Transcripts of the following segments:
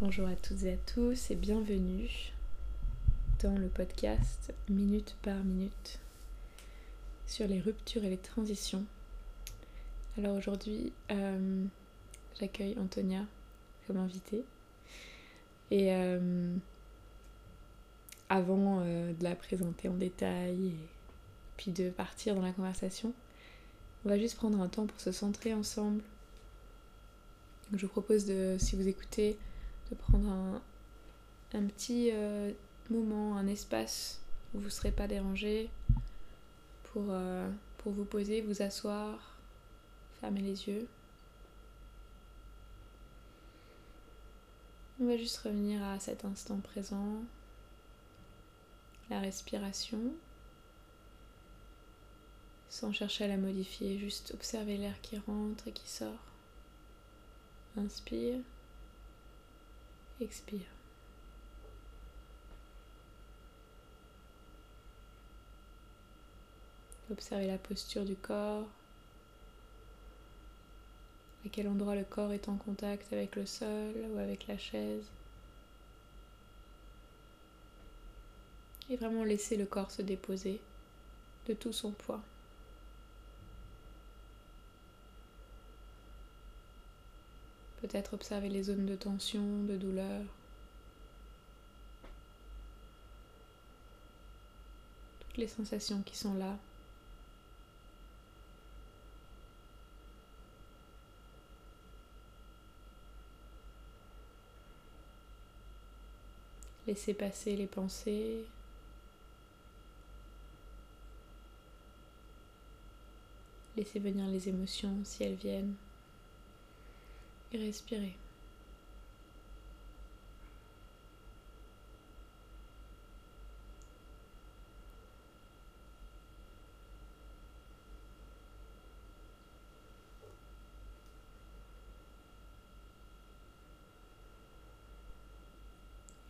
Bonjour à toutes et à tous et bienvenue dans le podcast Minute par Minute sur les ruptures et les transitions. Alors aujourd'hui, euh, j'accueille Antonia comme invitée. Et euh, avant euh, de la présenter en détail et puis de partir dans la conversation, on va juste prendre un temps pour se centrer ensemble. je vous propose de, si vous écoutez, de prendre un, un petit moment, un espace où vous ne serez pas dérangé pour, pour vous poser, vous asseoir, fermer les yeux. On va juste revenir à cet instant présent, la respiration, sans chercher à la modifier, juste observer l'air qui rentre et qui sort. Inspire, expire. Observez la posture du corps, à quel endroit le corps est en contact avec le sol ou avec la chaise. Et vraiment laisser le corps se déposer de tout son poids. Peut-être observer les zones de tension, de douleur. Toutes les sensations qui sont là. Laissez passer les pensées. Laissez venir les émotions si elles viennent. Et respirez.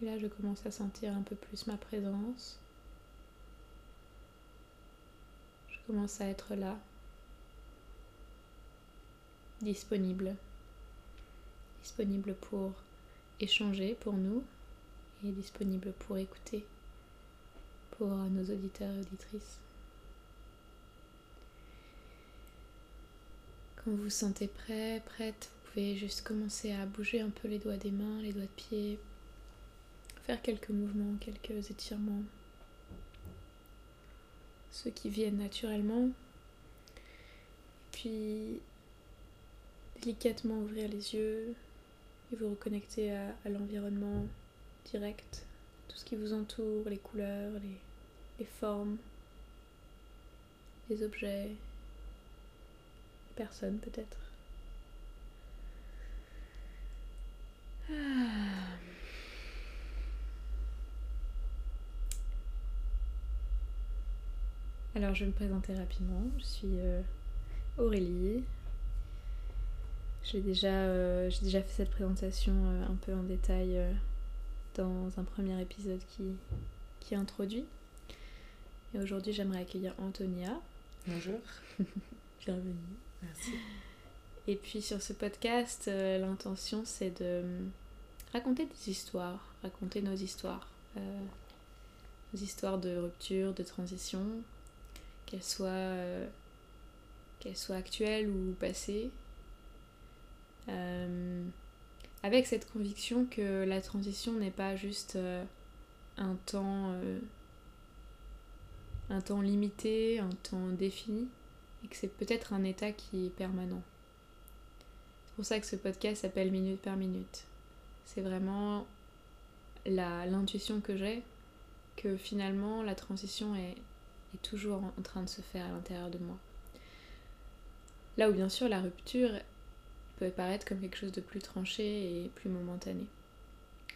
Et là, je commence à sentir un peu plus ma présence. Je commence à être là, disponible. Disponible pour échanger pour nous et disponible pour écouter pour nos auditeurs et auditrices. Quand vous vous sentez prêt, prête, vous pouvez juste commencer à bouger un peu les doigts des mains, les doigts de pied, faire quelques mouvements, quelques étirements, ceux qui viennent naturellement. Puis délicatement ouvrir les yeux et vous reconnecter à, l'environnement direct, tout ce qui vous entoure, les couleurs, les, formes, les objets, les personnes peut-être. Ah. Alors je vais me présenter rapidement. Je suis euh, Aurélie. J'ai déjà, euh, déjà fait cette présentation euh, un peu en détail dans un premier épisode qui, qui introduit. Et aujourd'hui j'aimerais accueillir Antonia. Bonjour. Bienvenue. Merci. Et puis sur ce podcast, l'intention c'est de raconter des histoires, raconter nos histoires. nos histoires de rupture, de transition, qu'elle soit, euh, qu'elle soit actuelle ou passée, euh, avec cette conviction que la transition n'est pas juste euh, un temps un temps limité, un temps défini, et que c'est peut-être un état qui est permanent. C'est pour ça que ce podcast s'appelle Minute par Minute. C'est vraiment l'intuition que j'ai que finalement la transition est, est toujours en train de se faire à l'intérieur de moi. Là où bien sûr la rupture peut paraître comme quelque chose de plus tranché et plus momentané.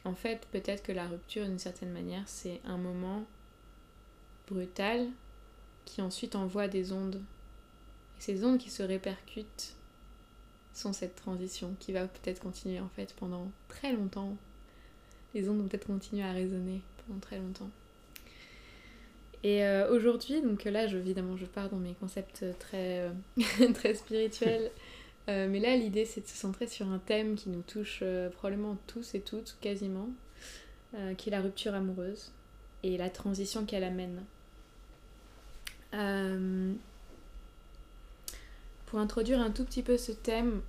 En fait, peut-être que la rupture, d'une certaine manière, c'est un moment brutal qui ensuite envoie des ondes. Et ces ondes qui se répercutent sont cette transition qui va peut-être continuer en fait pendant très longtemps. Les ondes vont peut-être continuer à résonner pendant très longtemps. Et euh, aujourd'hui, donc là, je, évidemment, je pars dans mes concepts très, euh, très spirituels, Euh, mais là, l'idée, c'est de se centrer sur un thème qui nous touche euh, probablement tous et toutes, quasiment, euh, qui est la rupture amoureuse et la transition qu'elle amène. pour introduire un tout petit peu ce thème,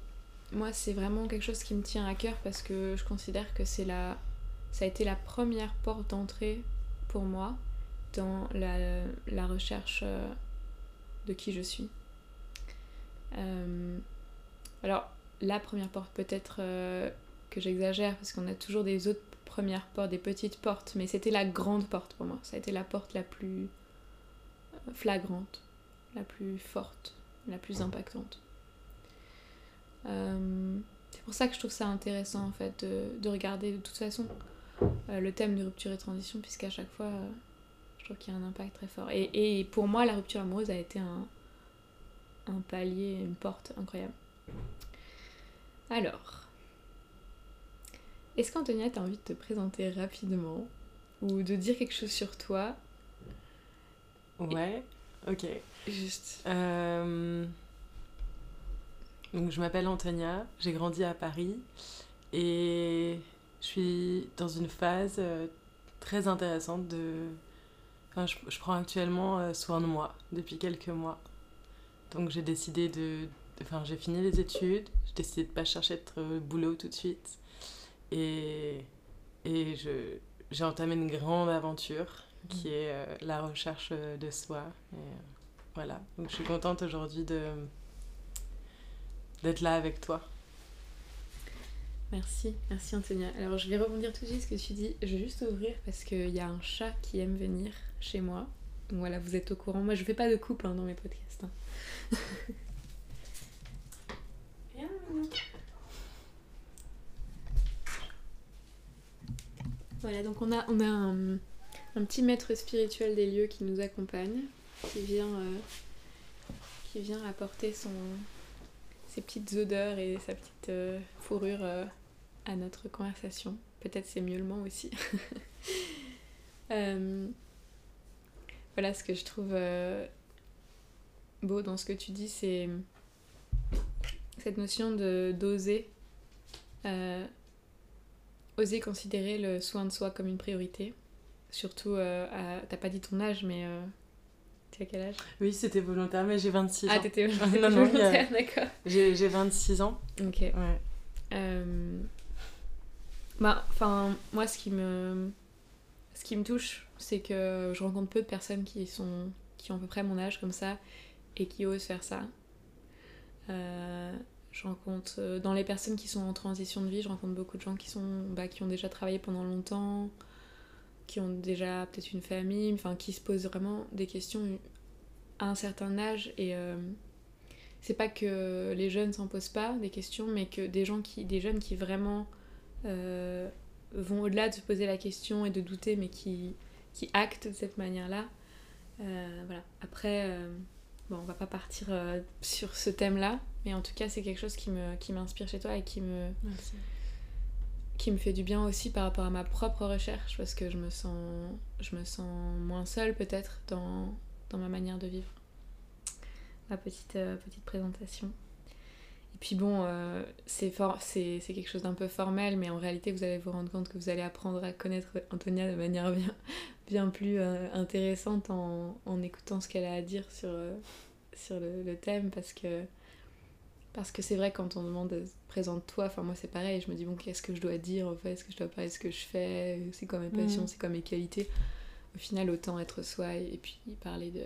moi, c'est vraiment quelque chose qui me tient à cœur parce que je considère que c'est la... ça a été la première porte d'entrée pour moi dans la, la recherche de qui je suis. Alors, la première porte, peut-être euh, que j'exagère, parce qu'on a toujours des autres premières portes, des petites portes, mais c'était la grande porte pour moi. Ça a été la porte la plus euh, flagrante, la plus forte, la plus impactante. Euh, c'est pour ça que je trouve ça intéressant, en fait, de, regarder de toute façon le thème de rupture et transition, puisqu'à chaque fois, je trouve qu'il y a un impact très fort. Et, pour moi, la rupture amoureuse a été un palier, une porte incroyable. Alors, est-ce qu'Antonia, t'as envie de te présenter rapidement ou de dire quelque chose sur toi Ouais, ok. Juste. Euh, donc, je m'appelle Antonia, j'ai grandi à Paris et je suis dans une phase euh, très intéressante de. Enfin, je, je prends actuellement euh, soin de moi depuis quelques mois. Donc, j'ai décidé de, Enfin, j'ai fini les études, j'ai décidé de ne pas chercher de boulot tout de suite. Et, et je, j'ai entamé une grande aventure qui mm. est euh, la recherche de soi. Et, euh, voilà, donc je suis contente aujourd'hui de, d'être là avec toi. Merci, merci Antonia. Alors je vais rebondir tout de suite ce que tu dis. Je vais juste ouvrir parce qu'il y a un chat qui aime venir chez moi. Donc voilà, vous êtes au courant. Moi je fais pas de coupe hein, dans mes podcasts. Hein. Voilà, donc on a, un, petit maître spirituel des lieux qui nous accompagne, qui vient, euh, qui apporter ses petites odeurs et sa petite euh, fourrure euh, à notre conversation. Peut-être ses miaulements aussi. voilà, ce que je trouve beau dans ce que tu dis, c'est cette notion de d'oser euh, oser considérer le soin de soi comme une priorité. Surtout euh, t'as pas dit ton âge mais euh, tu as quel âge? Oui c'était volontaire mais j'ai 26 ans. ah t'étais volontaire d'accord. J'ai 26 ans. Ok. Ouais. Bah enfin moi ce qui me ce qui me touche c'est que je rencontre peu de personnes qui sont qui ont à peu près mon âge comme ça et qui osent faire ça. Euh, je rencontre euh, dans les personnes qui sont en transition de vie, je rencontre beaucoup de gens qui sont bah, qui ont déjà travaillé pendant longtemps, qui ont déjà peut-être une famille, enfin qui se posent vraiment des questions à un certain âge et euh, c'est pas que les jeunes s'en posent pas des questions, mais que des gens qui des jeunes qui vraiment vont au-delà de se poser la question et de douter, mais qui qui actent de cette manière-là. voilà. Après Bon, on va pas partir euh, sur ce thème-là, mais en tout cas, c'est quelque chose qui me qui m'inspire chez toi et qui me qui me fait du bien aussi par rapport à ma propre recherche parce que je me sens je me sens moins seule peut-être dans, dans ma manière de vivre. Ma petite euh, petite présentation. Et puis bon, euh, c'est c'est quelque chose d'un peu formel, mais en réalité, vous allez vous rendre compte que vous allez apprendre à connaître Antonia de manière bien, bien plus euh, intéressante en, en, écoutant ce qu'elle a à dire sur, euh, sur le, le, thème, parce que parce que c'est vrai quand on demande présente-toi, enfin moi c'est pareil, je me dis bon qu'est-ce que je dois dire en fait, est-ce que je dois parler de ce que je fais, c'est quoi mes passions, mm. c'est quoi mes qualités? Au final autant être soi et, puis parler de,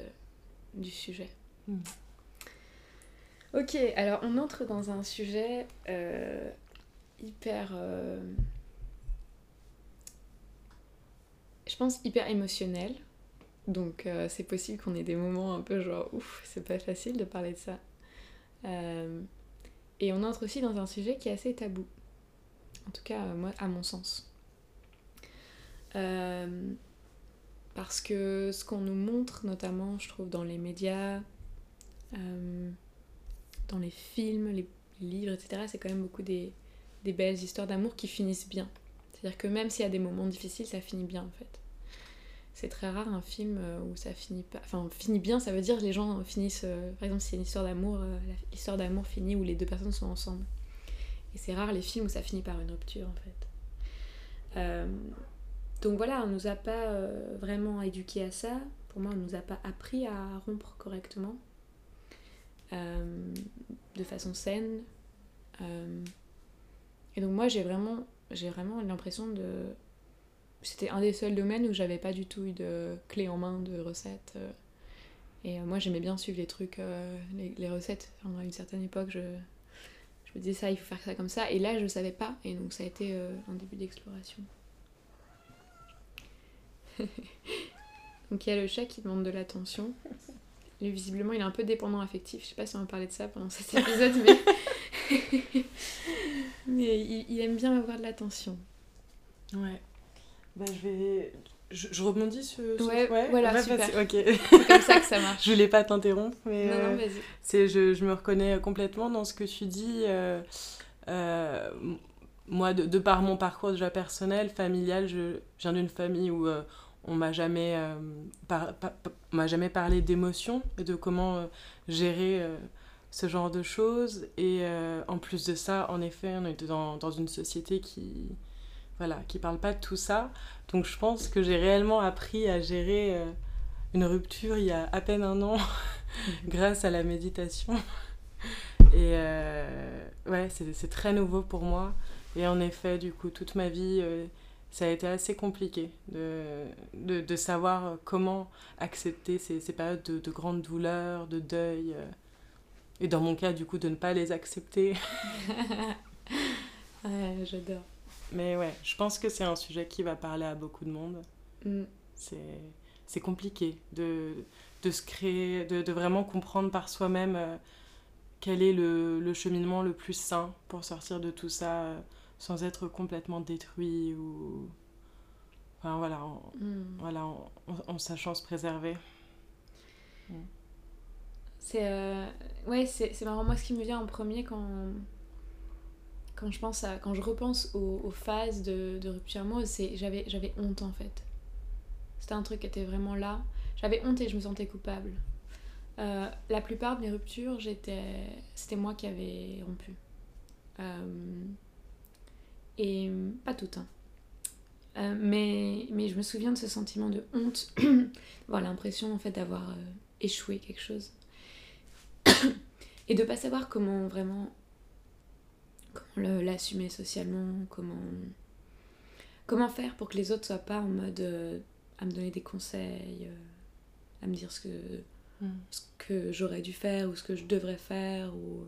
du sujet. Mm. Ok, alors on entre dans un sujet euh, hyper... Euh, je pense hyper émotionnel. Donc euh, c'est possible qu'on ait des moments un peu genre ouf, c'est pas facile de parler de ça. Et on entre aussi dans un sujet qui est assez tabou. En tout cas, moi, à mon sens. parce que ce qu'on nous montre, notamment, je trouve, dans les médias, dans les films, les livres, etc., c'est quand même beaucoup des belles histoires d'amour qui finissent bien. C'est-à-dire que même s'il y a des moments difficiles, ça finit bien en fait. C'est très rare un film euh, où ça finit pas. Enfin, finit bien, ça veut dire que les gens finissent. euh, par exemple, si c'est une histoire d'amour, euh, l'histoire d'amour finit où les deux personnes sont ensemble. Et c'est rare les films où ça finit par une rupture en fait. Donc voilà, on nous a pas vraiment éduqués à ça. Pour moi, on nous a pas appris à rompre correctement, de façon saine. Et donc moi, j'ai vraiment, j'ai vraiment l'impression de c'était un des seuls domaines où j'avais pas du tout eu de clé en main de recettes. euh. Et euh, moi, j'aimais bien suivre les trucs, euh, les, recettes. À une certaine époque, je, je me disais ça, il faut faire ça comme ça. Et là, je savais pas. Et donc, ça a été un début d'exploration. donc, il y a le chat qui demande de l'attention. Lui, visiblement, il est un peu dépendant affectif. Je sais pas si on va parler de ça pendant cet épisode, mais. mais il aime bien avoir de l'attention. Ouais. Bah, je vais. Je, je rebondis sur. sur- Ouais, voilà, super. vas-y, ok. C'est comme ça que ça marche. je voulais pas t'interrompre, mais. Non, euh, non, vas-y. C'est, je, je me reconnais complètement dans ce que tu dis. euh, euh, moi, de, de par mon parcours déjà personnel, familial, je, je viens d'une famille où euh, on m'a jamais, par- on m'a jamais parlé d'émotions et de comment gérer ce genre de choses. Et en plus de ça, en effet, on est dans, dans une société qui voilà, qui parle pas de tout ça. Donc je pense que j'ai réellement appris à gérer euh, une rupture il y a à peine un an grâce à la méditation. Et euh, ouais, c'est c'est très nouveau pour moi. Et en effet, du coup, toute ma vie, euh, ça a été assez compliqué de, de, de savoir comment accepter ces, ces périodes de, de grande douleur, de deuil. et dans mon cas, du coup, de ne pas les accepter. Ouais, j'adore. Mais ouais, je pense que c'est un sujet qui va parler à beaucoup de monde. Mm. C'est compliqué de, de se créer, de, de vraiment comprendre par soi-même euh, quel est le, le cheminement le plus sain pour sortir de tout ça euh, sans être complètement détruit ou. Enfin voilà, en, Mm. voilà, en, en- en sachant se préserver. C'est euh, ouais, c'est c'est marrant. Moi, ce qui me vient en premier quand quand je pense à quand je repense aux, phases de, rupture amoureuse, c'est j'avais j'avais honte en fait. C'était un truc qui était vraiment là. J'avais honte et je me sentais coupable. Euh, la plupart de mes ruptures, j'étais c'était moi qui avais rompu. Euh, et pas toutes. Hein. Euh, mais, mais je me souviens de ce sentiment de honte, d'avoir l'impression en fait d'avoir euh, échoué quelque chose et de pas savoir comment vraiment l'assumer socialement comment comment faire pour que les autres soient pas en mode euh, à me donner des conseils euh, à me dire ce que ce que j'aurais dû faire ou ce que je devrais faire ou,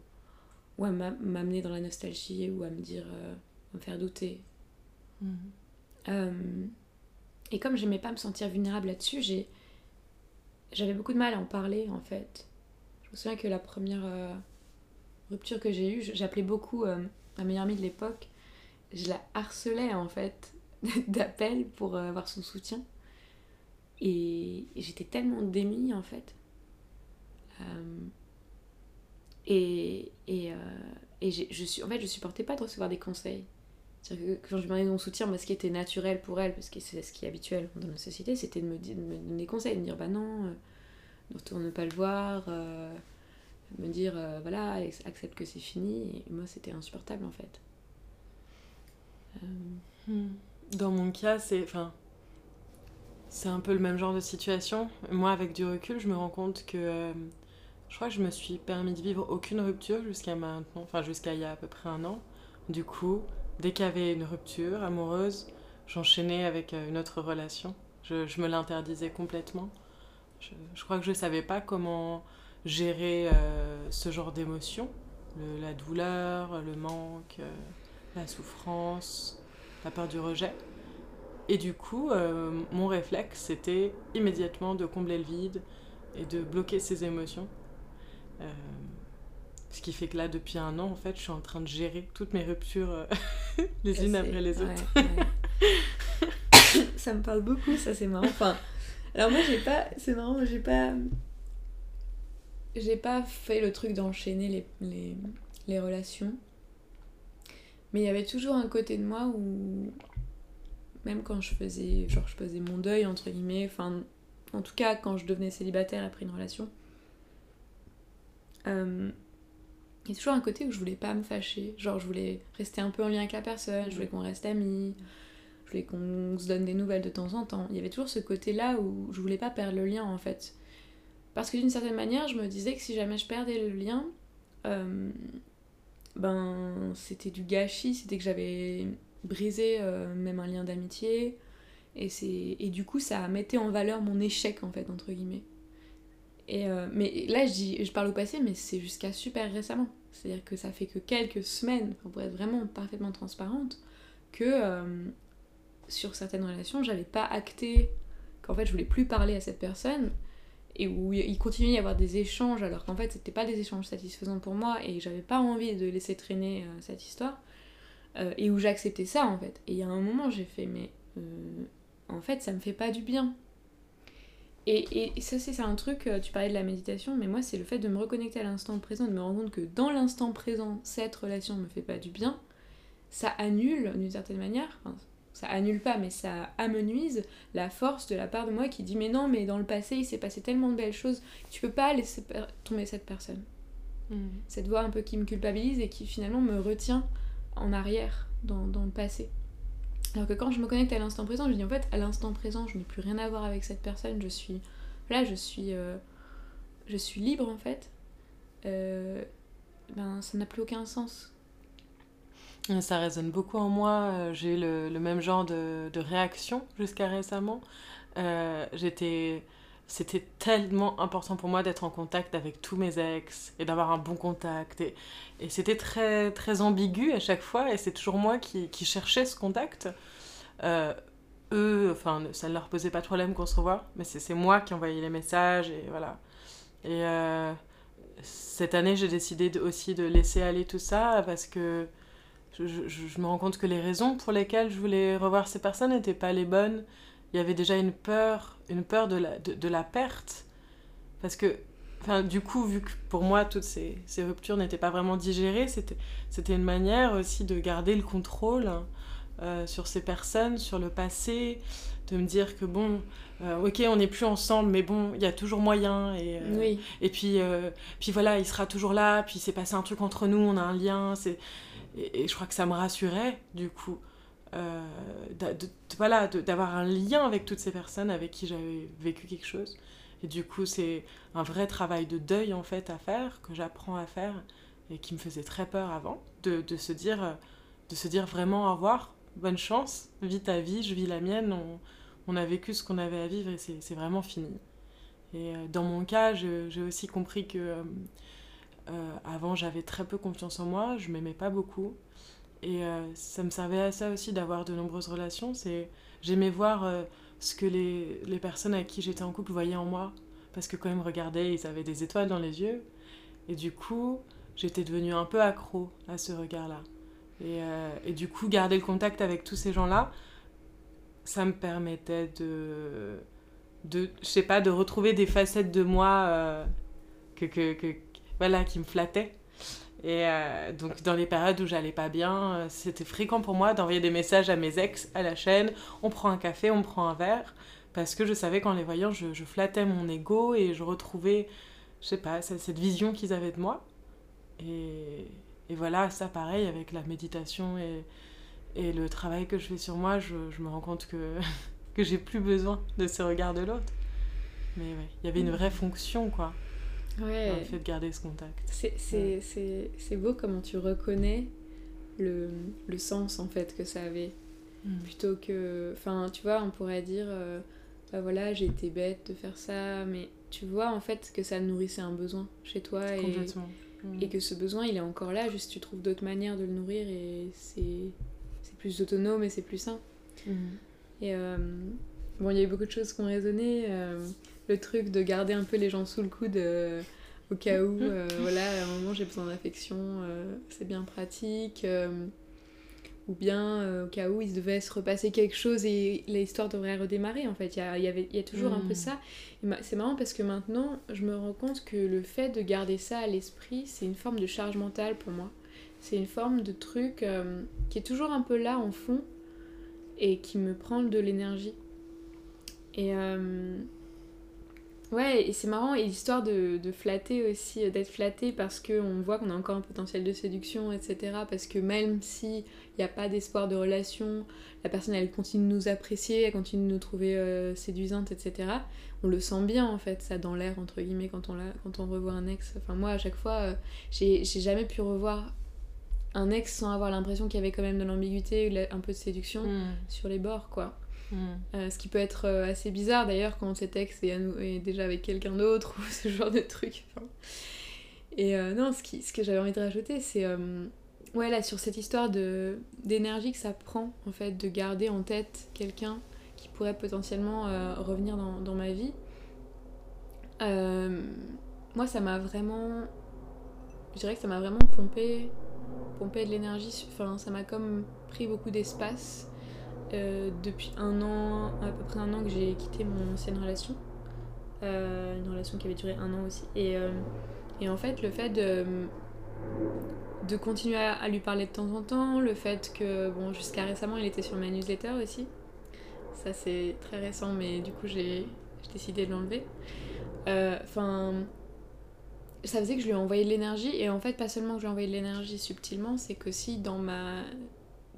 ou à m'a- m'amener dans la nostalgie ou à me dire euh, à me faire douter. Euh, et comme j'aimais pas me sentir vulnérable là-dessus, j'ai j'avais beaucoup de mal à en parler en fait. Je me souviens que la première rupture que j'ai eue, j'appelais beaucoup euh, ma meilleure amie de l'époque. Je la harcelais en fait d'appels pour euh, avoir son soutien. Et, j'étais tellement démunie en fait. Euh, et et, euh, et je en fait, je supportais pas de recevoir des conseils. C'est-à-dire que quand je demandais mon soutien, ce qui était naturel pour elle, parce que c'est ce qui est habituel dans la société, c'était de me, de me donner des conseils, de me dire bah non, euh, ne retourne pas le voir, me dire euh, voilà, ac- accepte que c'est fini. Moi, c'était insupportable en fait. Euh, Hmm. Dans mon cas, c'est enfin, c'est un peu le même genre de situation. Moi, avec du recul, je me rends compte que euh, je crois que je me suis permis de vivre aucune rupture jusqu'à maintenant, enfin jusqu'à il y a à peu près un an. Du coup, dès qu'il y avait une rupture amoureuse, j'enchaînais avec une autre relation. Je, je me l'interdisais complètement. Je, je crois que je savais pas comment gérer euh, ce genre d'émotions, la douleur, le manque, euh, la souffrance la peur du rejet. Et du coup, euh, mon réflexe, c'était immédiatement de combler le vide et de bloquer ses émotions. Euh, ce qui fait que là, depuis un an, en fait, je suis en train de gérer toutes mes ruptures euh, les unes après les autres. ouais, ouais. ça me parle beaucoup, ça c'est marrant. Enfin, alors moi j'ai pas, c'est marrant, j'ai pas, j'ai pas fait le truc d'enchaîner les, relations. Mais il y avait toujours un côté de moi où même quand je faisais, genre, je faisais mon deuil, entre guillemets, enfin, en tout cas, quand je devenais célibataire après une relation, euh, il y a toujours un côté où je voulais pas me fâcher. Genre, je voulais rester un peu en lien avec la personne, je voulais qu'on reste amis, je voulais qu'on se donne des nouvelles de temps en temps. Il y avait toujours ce côté-là où je voulais pas perdre le lien, en fait. Parce que d'une certaine manière, je me disais que si jamais je perdais le lien, euh, ben, c'était du gâchis, c'était que j'avais brisé euh, même un lien d'amitié. Et, et du coup, ça mettait en valeur mon échec, en fait, entre guillemets. Et euh, mais là, je, dis, je parle au passé, mais c'est jusqu'à super récemment. C'est-à-dire que ça fait que quelques semaines, pour être vraiment parfaitement transparente, que sur certaines relations, j'avais pas acté qu'en fait je voulais plus parler à cette personne et où il continuait à y avoir des échanges alors qu'en fait c'était pas des échanges satisfaisants pour moi et j'avais pas envie de laisser traîner euh, cette histoire et où j'acceptais ça en fait. Et il y a un moment j'ai fait mais en fait ça me fait pas du bien et, et ça, c'est un truc, euh, tu parlais de la méditation, mais moi, c'est le fait de me reconnecter à l'instant présent, de me rendre compte que dans l'instant présent, cette relation me fait pas du bien. Ça annule, d'une certaine manière, ça annule pas, mais ça amenuise la force de la part de moi qui dit Mais non, mais dans le passé, il s'est passé tellement de belles choses, tu peux pas laisser tomber cette personne. Hmm. Cette voix un peu qui me culpabilise et qui finalement me retient en arrière, dans, dans le passé. Alors que quand je me connecte à l'instant présent, je dis en fait, à l'instant présent, je n'ai plus rien à voir avec cette personne, je suis. Là, je suis. Euh, je suis libre en fait. Euh, ben, ça n'a plus aucun sens. Ça résonne beaucoup en moi. Euh, j'ai eu le, même genre de, de réaction jusqu'à récemment. J'étais c'était tellement important pour moi d'être en contact avec tous mes ex et d'avoir un bon contact. Et, et c'était très, très ambigu à chaque fois et c'est toujours moi qui, qui cherchais ce contact. Euh, eux, enfin, ça ne leur posait pas de problème qu'on se revoie, mais c'est moi qui envoyais les messages et voilà. Et euh, cette année, j'ai décidé aussi de laisser aller tout ça parce que je, je, je, me rends compte que les raisons pour lesquelles je voulais revoir ces personnes n'étaient pas les bonnes il y avait déjà une peur, une peur de la, de, de la perte. Parce que, enfin, du coup, vu que pour moi, toutes ces, ces ruptures n'étaient pas vraiment digérées, c'était une manière aussi de garder le contrôle euh, sur ces personnes, sur le passé, de me dire que bon, euh, ok, on n'est plus ensemble, mais bon, il y a toujours moyen. Et, euh, oui. et puis, euh, puis voilà, il sera toujours là, puis c'est passé un truc entre nous, on a un lien. Et, je crois que ça me rassurait, du coup. Euh, d'avoir un lien avec toutes ces personnes avec qui j'avais vécu quelque chose. Et du coup, c'est un vrai travail de deuil en fait à faire, que j'apprends à faire et qui me faisait très peur avant, de, de, se, dire, de se dire vraiment au revoir, bonne chance, vis ta vie, je vis la mienne, on, a vécu ce qu'on avait à vivre et c'est vraiment fini. Et euh, dans mon cas, j'ai aussi compris que euh, avant j'avais très peu confiance en moi, je m'aimais pas beaucoup. Et euh, ça me servait à ça aussi d'avoir de nombreuses relations. J'aimais voir euh, ce que les, les personnes avec qui j'étais en couple voyaient en moi parce que quand ils me regardaient, ils avaient des étoiles dans les yeux. Et du coup, j'étais devenue un peu accro à ce regard-là. Et, et, du coup, garder le contact avec tous ces gens-là, ça me permettait de, de, je sais pas, de retrouver des facettes de moi que, que, voilà, qui me flattaient. Et euh, donc, dans les périodes où j'allais pas bien, euh, c'était fréquent pour moi d'envoyer des messages à mes ex à la chaîne on prend un café, on prend un verre. Parce que je savais qu'en les voyant, je, je, flattais mon ego et je retrouvais, je sais pas, cette vision qu'ils avaient de moi. Et, et, voilà, ça pareil avec la méditation et, et le travail que je fais sur moi, je, je me rends compte que, que j'ai plus besoin de ce regard de l'autre. Mais ouais, il y avait une vraie fonction, quoi ouais. le fait de garder ce contact. C'est ouais. beau comment tu reconnais le, le, sens en fait que ça avait. Mm. Plutôt que. Enfin, tu vois, on pourrait dire euh, bah voilà, j'ai été bête de faire ça, mais tu vois en fait que ça nourrissait un besoin chez toi et, mm. et que ce besoin il est encore là, juste tu trouves d'autres manières de le nourrir et c'est plus autonome et c'est plus sain. Mm. Et euh, bon, il y a eu beaucoup de choses qui ont résonné. Euh, le truc de garder un peu les gens sous le coude euh, au cas où, euh, voilà, à un moment j'ai besoin d'affection, euh, c'est bien pratique. ou bien au cas où il devait se repasser quelque chose et l'histoire devrait redémarrer en fait. Il y a, y avait, il y a toujours un peu ça. C'est marrant parce que maintenant je me rends compte que le fait de garder ça à l'esprit, c'est une forme de charge mentale pour moi. C'est une forme de truc qui est toujours un peu là en fond et qui me prend de l'énergie. Et euh, ouais, et c'est marrant, et l'histoire de, de, flatter aussi, d'être flatté parce qu'on voit qu'on a encore un potentiel de séduction, etc. Parce que même s'il n'y a pas d'espoir de relation, la personne elle continue de nous apprécier, elle continue de nous trouver euh, séduisante, etc. On le sent bien en fait, ça dans l'air, entre guillemets, quand on, quand on revoit un ex. Enfin, moi à chaque fois, euh, j'ai jamais pu revoir un ex sans avoir l'impression qu'il y avait quand même de l'ambiguïté, un peu de séduction hmm. sur les bords, quoi. Hmm. Euh, ce qui peut être euh, assez bizarre d'ailleurs quand cet ex est, déjà avec quelqu'un d'autre ou ce genre de truc. Et euh, non, ce, que j'avais envie de rajouter, c'est ouais, là, sur cette histoire d'énergie que ça prend, en fait, de garder en tête quelqu'un qui pourrait potentiellement revenir dans, dans, ma vie. moi, ça m'a vraiment. Je dirais que ça m'a vraiment pompé pomper de l'énergie. Enfin, ça m'a comme pris beaucoup d'espace. Euh, depuis un an, à peu près un an que j'ai quitté mon ancienne relation. Euh, une relation qui avait duré un an aussi. Et, euh, et en fait, le fait de, de continuer à, lui parler de temps en temps, le fait que, bon, jusqu'à récemment, il était sur ma newsletter aussi. Ça, c'est très récent, mais du coup, j'ai décidé de l'enlever. Enfin, ça faisait que je lui ai envoyé de l'énergie et en fait pas seulement que je lui ai envoyé de l'énergie subtilement c'est que si dans ma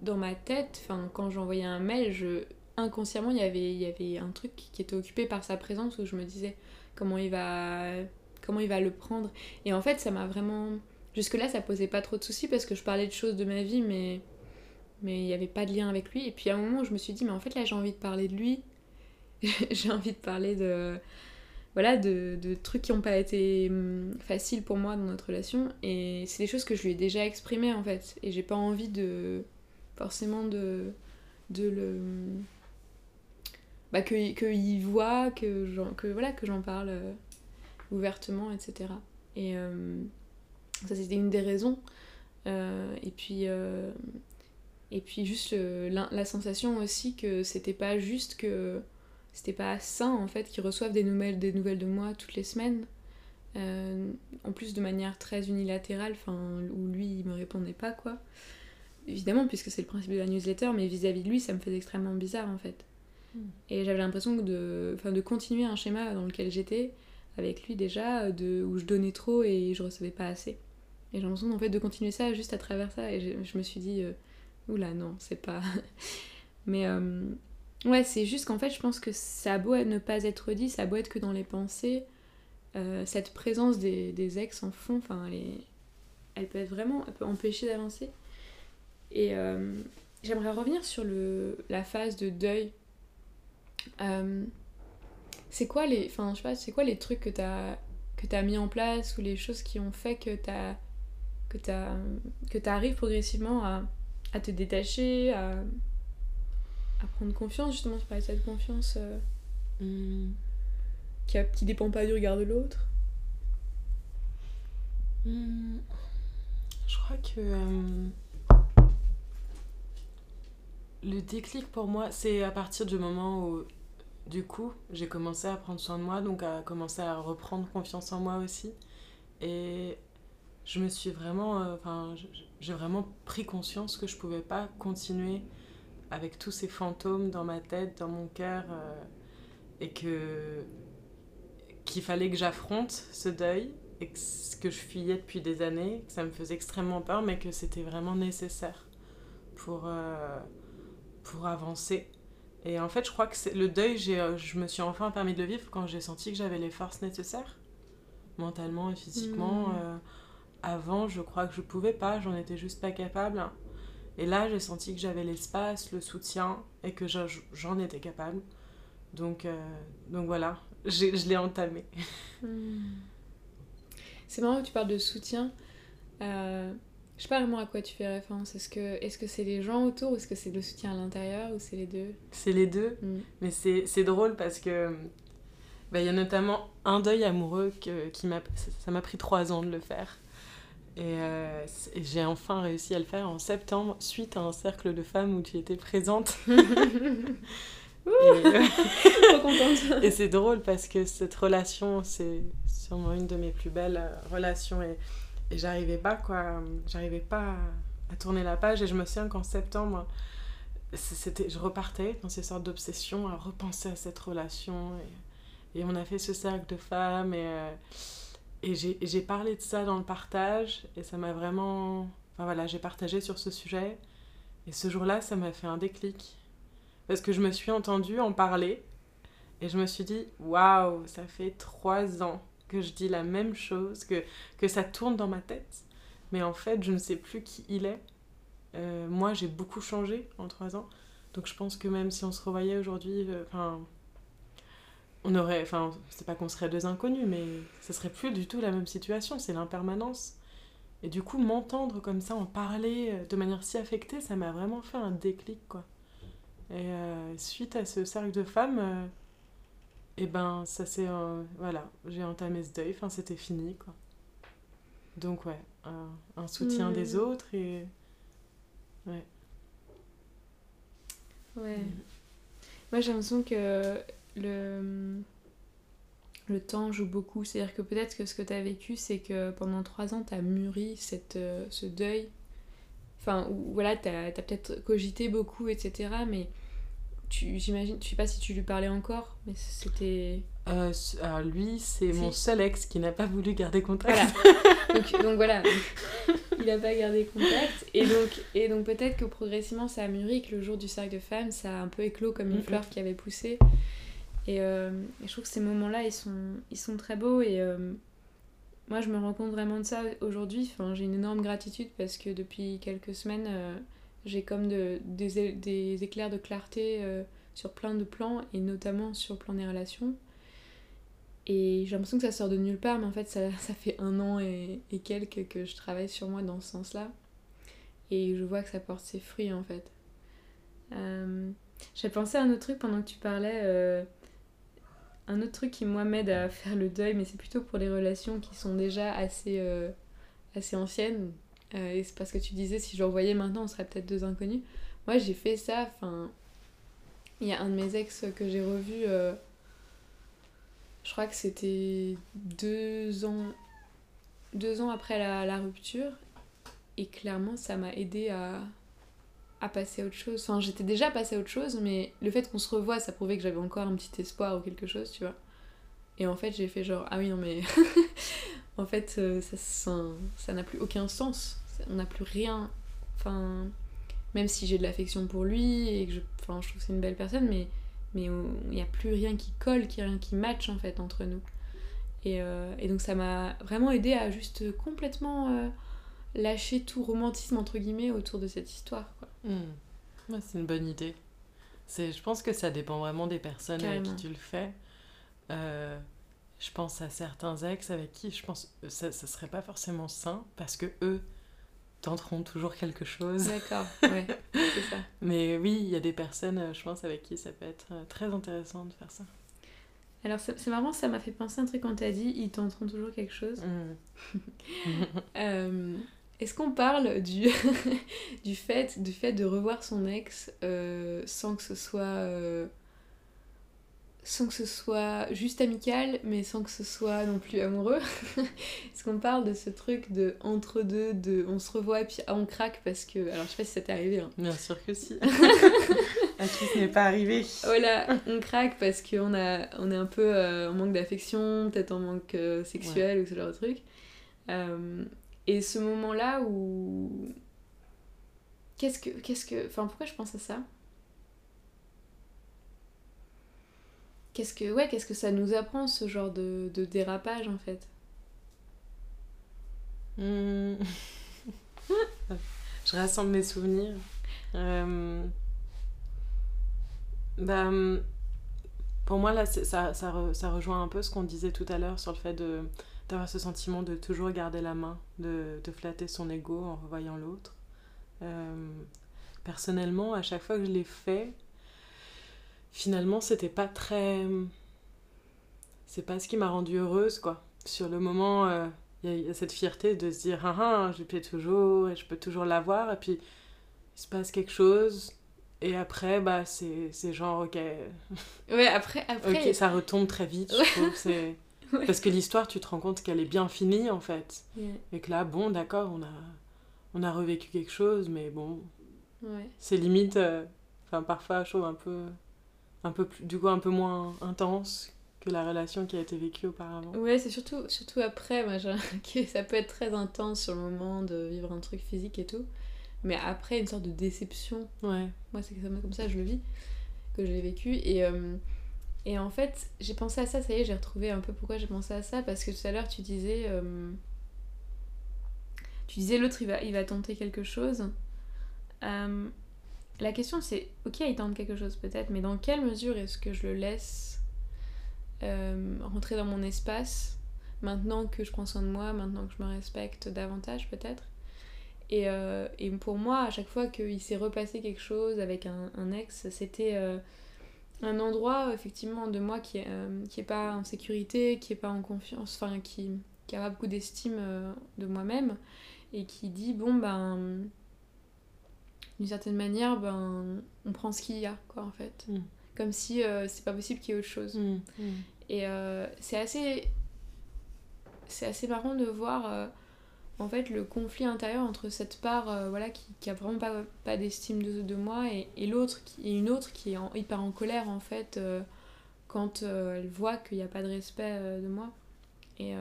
dans ma tête enfin quand j'envoyais un mail je inconsciemment il y avait il y avait un truc qui était occupé par sa présence où je me disais comment il va comment il va le prendre et en fait ça m'a vraiment jusque là ça posait pas trop de soucis parce que je parlais de choses de ma vie mais mais il n'y avait pas de lien avec lui et puis à un moment je me suis dit mais en fait là j'ai envie de parler de lui j'ai envie de parler de voilà, de, de trucs qui n'ont pas été hum, faciles pour moi dans notre relation. Et c'est des choses que je lui ai déjà exprimées en fait. Et j'ai pas envie de forcément de, de le. Bah, qu'il que voit, que j'en que, voilà, que j'en parle euh, ouvertement, etc. Et euh, ça, c'était une des raisons. Euh, et puis. et puis juste la, sensation aussi que c'était pas juste que c'était pas sain en fait qu'ils reçoivent des nouvelles, de moi toutes les semaines. En plus de manière très unilatérale, enfin où lui il me répondait pas quoi. Évidemment puisque c'est le principe de la newsletter, mais vis-à-vis de lui ça me faisait extrêmement bizarre en fait. Hmm. Et j'avais l'impression de, de continuer un schéma dans lequel j'étais avec lui déjà, de, où je donnais trop et je recevais pas assez. Et j'ai l'impression en fait de continuer ça juste à travers ça. Et je, me suis dit, euh, oula non, c'est pas. mais euh, Ouais, c'est juste qu'en fait, je pense que ça a beau ne pas être dit, ça a beau être que dans les pensées, euh, cette présence des, des, ex en fond, enfin, elle, elle peut être vraiment, elle peut empêcher d'avancer. Et euh, j'aimerais revenir sur le, la phase de deuil. Euh, c'est quoi les, enfin, je sais pas, c'est quoi les trucs que t'as que as mis en place ou les choses qui ont fait que t'as que t'as que t'arrives progressivement à, à te détacher, à à prendre confiance, justement, tu parlais de cette confiance euh, hmm. qui, a, qui dépend pas du regard de l'autre. Hmm. Je crois que euh, le déclic pour moi, c'est à partir du moment où, du coup, j'ai commencé à prendre soin de moi, donc à commencer à reprendre confiance en moi aussi. Et je me suis vraiment, euh, enfin, j'ai vraiment pris conscience que je pouvais pas continuer avec tous ces fantômes dans ma tête, dans mon cœur, euh, et que qu'il fallait que j'affronte ce deuil, et que ce que je fuyais depuis des années, que ça me faisait extrêmement peur, mais que c'était vraiment nécessaire pour, euh, pour avancer. Et en fait, je crois que le deuil, euh, je me suis enfin permis de le vivre quand j'ai senti que j'avais les forces nécessaires, mentalement et physiquement. Mmh. avant, je crois que je pouvais pas, j'en étais juste pas capable. Et là, j'ai senti que j'avais l'espace, le soutien et que j'en étais capable. Donc, euh, donc voilà, je l'ai entamé. Hmm. C'est marrant que tu parles de soutien. Euh, je sais pas vraiment à quoi tu fais référence. Est-ce que c'est -ce c'est les gens autour ou est-ce que c'est le soutien à l'intérieur ou c'est les deux? C'est les deux. Hmm. Mais c'est drôle parce que bah, il y a notamment un deuil amoureux que, qui m'a ça m'a pris trois ans de le faire. Euh, et, j'ai enfin réussi à le faire en septembre, suite à un cercle de femmes où tu étais présente. et, c'est drôle parce que cette relation, c'est sûrement une de mes plus belles euh, relations. Et, et j'arrivais pas, quoi. J'arrivais pas à, tourner la page. Et je me souviens qu'en septembre, c'était, je repartais dans ces sortes d'obsessions à repenser à cette relation. Et, on a fait ce cercle de femmes et, euh, et j'ai parlé de ça dans le partage et ça m'a vraiment... Enfin voilà, j'ai partagé sur ce sujet. Et ce jour-là, ça m'a fait un déclic. Parce que je me suis entendue en parler et je me suis dit, waouh, ça fait trois ans que je dis la même chose, que, que ça tourne dans ma tête. Mais en fait, je ne sais plus qui il est. Euh, moi, j'ai beaucoup changé en trois ans. Donc je pense que même si on se revoyait aujourd'hui, euh, enfin, on aurait, enfin, c'est pas qu'on serait deux inconnus, mais ce serait plus du tout la même situation. C'est l'impermanence. Et du coup, m'entendre comme ça, en parler euh, de manière si affectée, ça m'a vraiment fait un déclic, quoi. Et suite à ce cercle de femmes, et ben ça c'est voilà j'ai entamé ce deuil enfin c'était fini quoi. Donc ouais un, soutien des mmh. autres et ouais. Ouais. Mmh. moi j'ai l'impression que le le temps joue beaucoup. C'est à dire que peut-être que ce que tu as vécu c'est que pendant trois ans tu as mûri cette euh, ce deuil. Enfin voilà tu as, as peut-être cogité beaucoup etc mais j'imagine, je sais pas si tu lui parlais encore, mais c'était. Euh, alors lui, c'est mon seul ex qui n'a pas voulu garder contact. donc, voilà, il n'a pas gardé contact. Et donc, et donc peut-être que progressivement ça a mûri, que le jour du cercle de femmes, ça a un peu éclos comme une fleur qui avait poussé. Euh, et, je trouve que ces moments-là, ils sont, ils sont très beaux. Et euh, moi, je me rends compte vraiment de ça aujourd'hui. Enfin, j'ai une énorme gratitude parce que depuis quelques semaines j'ai comme de, des, des, éclairs de clarté euh, sur plein de plans, et notamment sur le plan des relations. Et j'ai l'impression que ça sort de nulle part, mais en fait, ça, ça fait un an et, et, quelques que je travaille sur moi dans ce sens-là. Et je vois que ça porte ses fruits, en fait. Euh, j'ai pensé à un autre truc pendant que tu parlais. Euh, un autre truc qui, moi, m'aide à faire le deuil, mais c'est plutôt pour les relations qui sont déjà assez, assez anciennes, euh, et c'est parce que tu disais, si je revoyais maintenant, on serait peut-être deux inconnus. Moi, j'ai fait ça, enfin... Il y a un de mes ex que j'ai revu, euh, je crois que c'était deux ans, deux ans après la, rupture. Et clairement, ça m'a aidé à, à passer à autre chose. Enfin, j'étais déjà passée à autre chose, mais le fait qu'on se revoie, ça prouvait que j'avais encore un petit espoir ou quelque chose, tu vois. Et en fait, j'ai fait genre, ah oui, non, mais en fait, euh, ça n'a plus aucun sens on n'a plus rien. Enfin, même si j'ai de l'affection pour lui et que je, enfin, je trouve que c'est une belle personne, mais mais il n'y a plus rien qui colle, qui rien qui match en fait entre nous. Et, euh, et donc ça m'a vraiment aidé à juste complètement euh, lâcher tout romantisme entre guillemets autour de cette histoire. Hmm. c'est une bonne idée. C'est, je pense que ça dépend vraiment des personnes avec qui tu le fais. Euh, je pense à certains ex avec qui je pense ça, ça serait pas forcément sain parce que eux tenteront toujours quelque chose. D'accord, ouais, c'est ça. Mais oui, il y a des personnes, euh, je pense, avec qui ça peut être euh, très intéressant de faire ça. Alors, c'est marrant, ça m'a fait penser un truc quand t'as dit ils tenteront toujours quelque chose. Mm. Euh, est-ce qu'on parle du, du, fait, du fait de revoir son ex sans que ce soit sans que ce soit juste amical, mais sans que ce soit non plus amoureux. Est-ce qu'on parle de ce truc de entre deux, de on se revoit et puis ah, on craque parce que. Alors je sais pas si ça t'est arrivé. Hein. Bien sûr que si. à qui ce n'est pas arrivé. Voilà, on craque parce qu'on a, on est un peu euh, en manque d'affection, peut-être en manque euh, sexuel ou ce genre de truc. Euh, et ce moment-là où. Qu'est-ce que. Qu'est-ce que. Enfin, pourquoi je pense à ça? Qu'est-ce que, ouais, qu'est-ce que ça nous apprend, ce genre de, de dérapage, en fait? Hmm. Je rassemble mes souvenirs. Euh, bah, pour moi, là, ça, ça, ça, rejoint un peu ce qu'on disait tout à l'heure sur le fait d'avoir ce sentiment de toujours garder la main, de, de flatter son ego en revoyant l'autre. Euh, personnellement, à chaque fois que je l'ai fait, finalement, c'était pas très. C'est pas ce qui m'a rendue heureuse, quoi. Sur le moment, euh, il y, a cette fierté de se dire, ah ah, je toujours et je peux toujours l'avoir, et puis il se passe quelque chose, et après, bah, c'est genre, ok. Ouais, après. après... Ok, ça retombe très vite, je trouve. C'est. Parce que l'histoire, tu te rends compte qu'elle est bien finie, en fait. Et que là, bon, d'accord, on a, on a revécu quelque chose, mais bon. Ouais. C'est limite. Euh, Enfin, parfois, je trouve un peu, un peu plus, du coup, un peu moins intense que la relation qui a été vécue auparavant. Ouais, c'est surtout, surtout après, moi, que ça peut être très intense sur le moment de vivre un truc physique et tout. Mais après, une sorte de déception. Ouais. Moi, c'est comme ça, je le vis, que je l'ai vécu. Et, euh, et en fait, j'ai pensé à ça, ça y est, j'ai retrouvé un peu pourquoi j'ai pensé à ça, parce que tout à l'heure, tu disais. Euh, tu disais l'autre, il va, il va tenter quelque chose. Euh, la question, c'est ok, il tente quelque chose peut-être, mais dans quelle mesure est-ce que je le laisse euh, rentrer dans mon espace maintenant que je prends soin de moi, maintenant que je me respecte davantage peut-être? Et, euh, et, pour moi, à chaque fois qu'il s'est repassé quelque chose avec un, ex, c'était un endroit effectivement de moi qui qui est pas en sécurité, qui est pas en confiance, enfin qui, qui a pas beaucoup d'estime de moi-même et qui dit bon ben d'une certaine manière ben on prend ce qu'il y a quoi en fait mm. comme si euh, c'est pas possible qu'il y ait autre chose mm. Mm. et euh, c'est assez c'est assez marrant de voir euh, en fait le conflit intérieur entre cette part voilà qui, qui a vraiment pas, pas d'estime de, de, moi et, et l'autre et une autre qui est en, hyper en colère en fait quand elle voit qu'il n'y a pas de respect de moi et,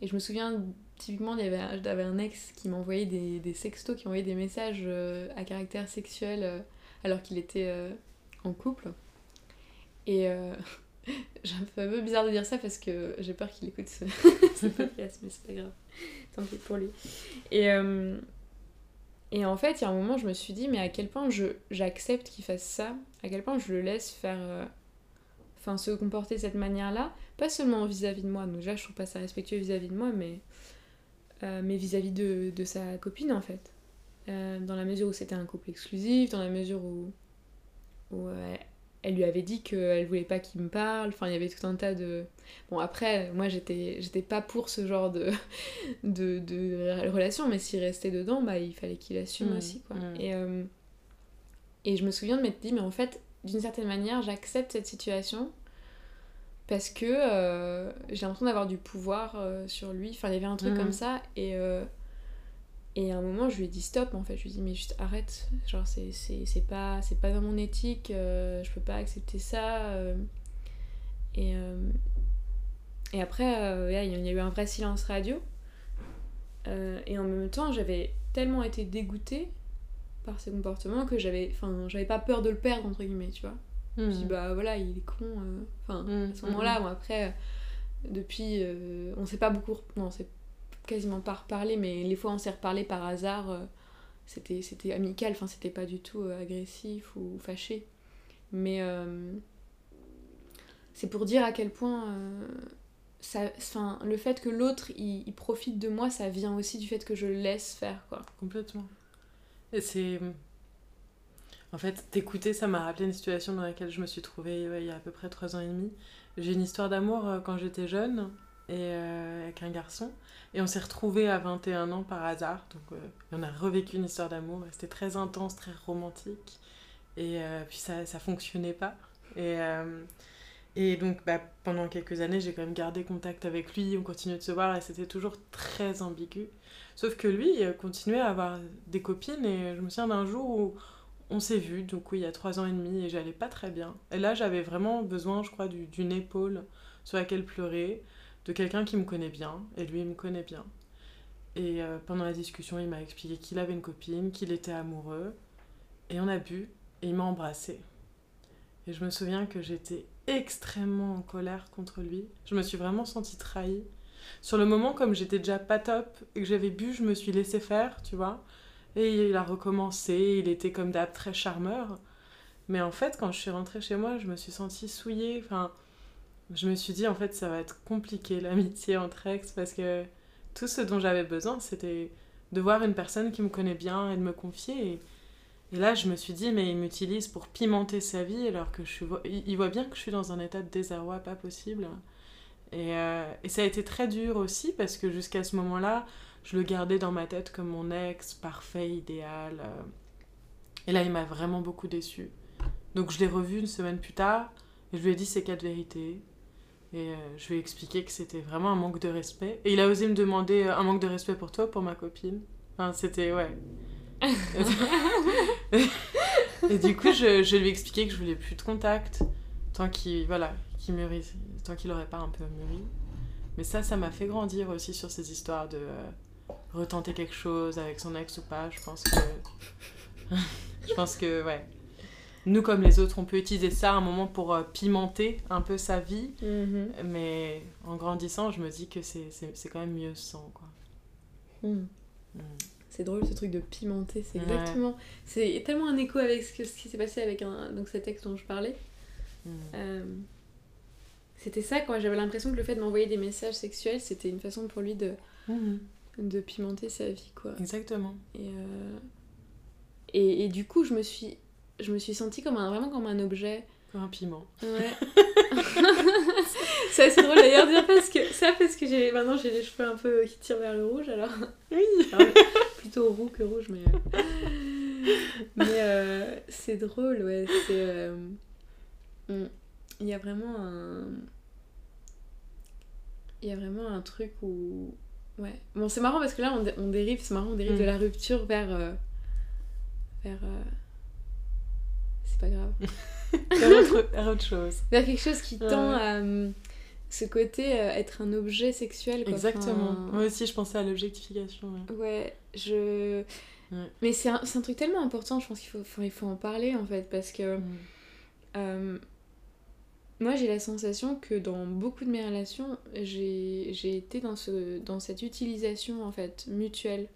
et je me souviens typiquement, j'avais un ex qui m'envoyait des, sextos, qui envoyait des messages euh, à caractère sexuel euh, alors qu'il était euh, en couple. Et j'ai un peu bizarre de dire ça parce que j'ai peur qu'il écoute ce, ce podcast, mais c'est pas grave. Tant pis pour lui. Et, et en fait, il y a un moment, je me suis dit, mais à quel point j'accepte qu'il fasse ça, à quel point je le laisse faire. Enfin, se comporter de cette manière-là, pas seulement vis-à-vis de moi, donc déjà je trouve pas ça respectueux vis-à-vis de moi, mais euh, mais vis-à-vis de, de, sa copine en fait. Euh, dans la mesure où c'était un couple exclusif, dans la mesure où, où euh, elle lui avait dit qu'elle voulait pas qu'il me parle, enfin il y avait tout un tas de... Bon après, moi j'étais, pas pour ce genre de, de, de relation, mais s'il restait dedans, bah il fallait qu'il assume mmh, aussi quoi. Mmh. Et, et je me souviens de m'être dit, mais en fait, d'une certaine manière, j'accepte cette situation parce que euh, j'ai l'impression d'avoir du pouvoir euh, sur lui. Enfin, il y avait un truc mm. comme ça et, euh, et à un moment, je lui ai dit stop en fait. Je lui ai dit, mais juste arrête. Genre, c'est pas, pas dans mon éthique, je peux pas accepter ça. et, et après, il y a eu un vrai silence radio. et en même temps, j'avais tellement été dégoûtée par ses comportements que j'avais j'avais pas peur de le perdre, entre guillemets, tu vois. Je me hmm. bah voilà, il est con. Euh. Enfin, hmm. à ce moment-là, moi, après, euh, depuis, euh, on s'est pas beaucoup. Non, on s'est quasiment pas reparlé, mais les fois on s'est reparlé par hasard, c'était c'était amical, enfin, c'était pas du tout agressif ou fâché. Mais c'est pour dire à quel point. Ça, le fait que l'autre il, il, profite de moi, ça vient aussi du fait que je le laisse faire, quoi. Complètement. Et c'est en fait, t'écouter, ça m'a rappelé une situation dans laquelle je me suis trouvée il y a à peu près trois ans et demi. J'ai une histoire d'amour euh, quand j'étais jeune et euh, avec un garçon. Et on s'est retrouvés à 21 ans par hasard. Donc euh, on a revécu une histoire d'amour. C'était très intense, très romantique. Et puis ça, ça fonctionnait pas. Et, et donc bah, pendant quelques années, j'ai quand même gardé contact avec lui. On continuait de se voir et c'était toujours très ambigu. Sauf que lui, il continuait à avoir des copines. Et je me souviens d'un jour où on s'est vu, donc oui, il y a trois ans et demi, et j'allais pas très bien. Et là, j'avais vraiment besoin, je crois, d'une épaule sur laquelle pleurer, de quelqu'un qui me connaît bien, et lui, il me connaît bien. Et euh, pendant la discussion, il m'a expliqué qu'il avait une copine, qu'il était amoureux, et on a bu, et il m'a embrassé. Et je me souviens que j'étais extrêmement en colère contre lui. Je me suis vraiment sentie trahie. Sur le moment, comme j'étais déjà pas top et que j'avais bu, je me suis laissé faire, tu vois. Et il a recommencé, il était comme d'hab très charmeur. Mais en fait, quand je suis rentrée chez moi, je me suis sentie souillée. Enfin, je me suis dit, en fait, ça va être compliqué l'amitié entre ex parce que tout ce dont j'avais besoin, c'était de voir une personne qui me connaît bien et de me confier. Et, là, je me suis dit, mais il m'utilise pour pimenter sa vie alors que je il voit bien que je suis dans un état de désarroi pas possible. Et, euh, et ça a été très dur aussi parce que jusqu'à ce moment-là, je le gardais dans ma tête comme mon ex parfait, idéal. Euh. Et là, il m'a vraiment beaucoup déçu. Donc je l'ai revu une semaine plus tard et je lui ai dit ces quatre vérités. Et euh, je lui ai expliqué que c'était vraiment un manque de respect. Et il a osé me demander euh, un manque de respect pour toi, pour ma copine. Enfin, c'était, ouais. et du coup, je, je lui ai expliqué que je voulais plus de contact tant qu'il voilà, qu'il mûrit, tant qu'il aurait pas un peu mûri. Mais ça, ça m'a fait grandir aussi sur ces histoires de euh, retenter quelque chose avec son ex ou pas. Je pense que. je pense que, ouais. Nous, comme les autres, on peut utiliser ça à un moment pour euh, pimenter un peu sa vie. Mhm. Mais en grandissant, je me dis que c'est quand même mieux sans, quoi. Mhm. Mm. C'est drôle ce truc de pimenter, c'est Ouais. exactement. C'est tellement un écho avec ce, que- ce qui s'est passé avec un, donc cet ex dont je parlais. Mm. Euh, c'était ça, quoi. J'avais l'impression que le fait de m'envoyer des messages sexuels, c'était une façon pour lui de. De pimenter sa vie, quoi. Exactement. Et, euh, et, et du coup, je me suis, je me suis sentie comme un, vraiment comme un objet. Comme un piment. Ouais. c'est assez drôle d'ailleurs dire parce que ça parce que j'ai maintenant j'ai les cheveux un peu qui tirent vers le rouge alors. Oui. Alors, plutôt roux que rouge mais euh, mais euh, c'est drôle ouais c'est euh, hmm, il y a vraiment un il y a vraiment un truc où ouais bon c'est marrant parce que là on, dé- on dérive c'est marrant on dérive Mm. de la rupture vers euh, vers euh, c'est pas grave Faire autre, faire autre chose. vers quelque chose qui tend à euh, ce côté être un objet sexuel quoi. Exactement. Enfin, Moi aussi, je pensais à l'objectification. ouais. Ouais, je. Ouais. Mais c'est un, un truc tellement important, je pense qu'il faut, il faut en parler en fait, parce que Mm. Moi j'ai la sensation que dans beaucoup de mes relations, j'ai été dans, ce, dans cette utilisation en fait, mutuelle.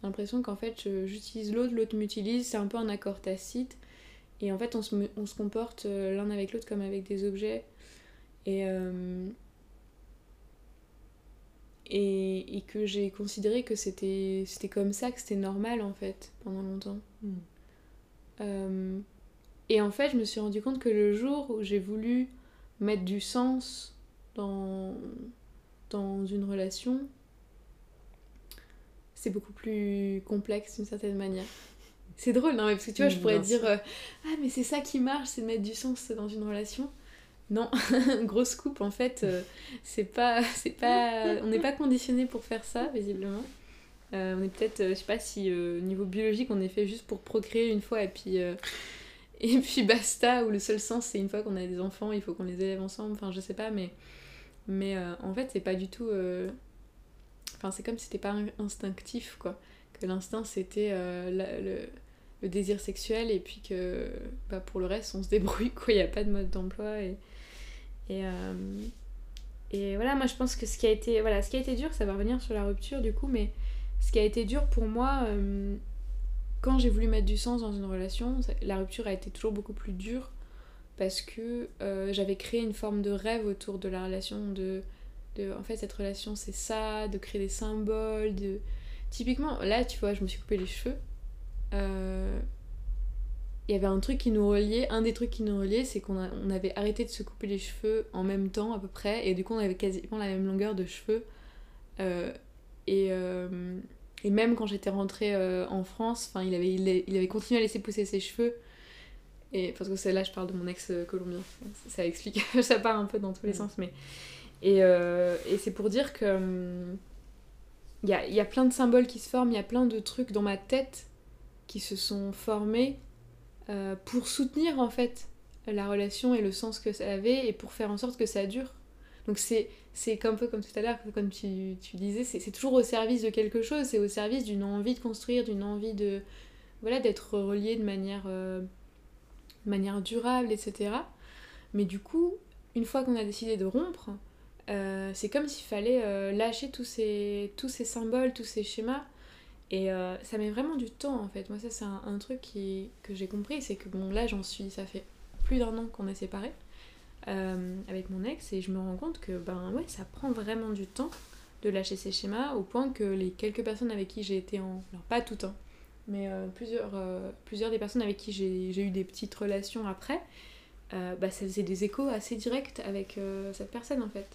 J'ai l'impression qu'en fait j'utilise l'autre, l'autre m'utilise, c'est un peu un accord tacite. Et en fait on se, on se comporte euh, l'un avec l'autre comme avec des objets. Et. euh, et, et que j'ai considéré que c'était c'était comme ça, que c'était normal en fait, pendant longtemps. Mm. Euh, et en fait, je me suis rendu compte que le jour où j'ai voulu mettre du sens dans, dans une relation, c'est beaucoup plus complexe d'une certaine manière. C'est drôle, non mais Parce que tu vois, je Mm, pourrais dire euh, Ah, mais c'est ça qui marche, c'est de mettre du sens dans une relation. Non, grosse coupe en fait, euh, c'est pas, c'est pas, on n'est pas conditionné pour faire ça visiblement. Euh, on est peut-être, je sais pas si au niveau biologique on est fait juste pour procréer une fois et puis et puis basta ou le seul sens c'est une fois qu'on a des enfants il faut qu'on les élève ensemble. Enfin je sais pas mais mais euh, en fait c'est pas du tout. euh, Enfin c'est comme si c'était pas in- instinctif quoi. Que l'instinct c'était euh, le, le désir sexuel et puis que bah, pour le reste on se débrouille quoi. Il y a pas de mode d'emploi et et et voilà, moi je pense que ce qui a été, voilà, ce qui a été dur, ça va revenir sur la rupture du coup, mais ce qui a été dur pour moi, quand j'ai voulu mettre du sens dans une relation, la rupture a été toujours beaucoup plus dure parce que euh, j'avais créé une forme de rêve autour de la relation, de, de en fait cette relation c'est ça, de créer des symboles, de... Typiquement, là tu vois, je me suis coupé les cheveux. Euh, il y avait un truc qui nous reliait, un des trucs qui nous reliait, c'est qu'on on avait arrêté de se couper les cheveux en même temps à peu près, et du coup on avait quasiment la même longueur de cheveux. Euh, et, euh, et même quand j'étais rentrée euh, en France, enfin il avait, il, a- il avait continué à laisser pousser ses cheveux. Et parce que c'est là je parle de mon ex euh, colombien, ça, explique, ça part un peu dans tous les Mm. sens, mais et, euh, et c'est pour dire que hum, il y a, il y a plein de symboles qui se forment, il y a plein de trucs dans ma tête qui se sont formés euh, pour soutenir en fait la relation et le sens que ça avait et pour faire en sorte que ça dure. Donc c'est c'est un peu comme tout à l'heure, comme tu, tu disais, c'est toujours au service de quelque chose, c'est au service d'une envie de construire, d'une envie de voilà d'être relié de manière, euh, manière durable, etc. Mais du coup, une fois qu'on a décidé de rompre, euh, c'est comme s'il fallait euh, lâcher tous ces, tous ces symboles, tous ces schémas. Et ça met vraiment du temps en fait. Moi, ça, c'est un, un truc qui, que j'ai compris c'est que bon, là, j'en suis. Ça fait plus d'un an qu'on est séparés euh, avec mon ex et je me rends compte que ben ouais, ça prend vraiment du temps de lâcher ces schémas au point que les quelques personnes avec qui j'ai été en. Alors, pas tout temps, mais euh, plusieurs, euh, plusieurs des personnes avec qui j'ai eu des petites relations après, bah, ça faisait des échos assez directs avec cette personne en fait.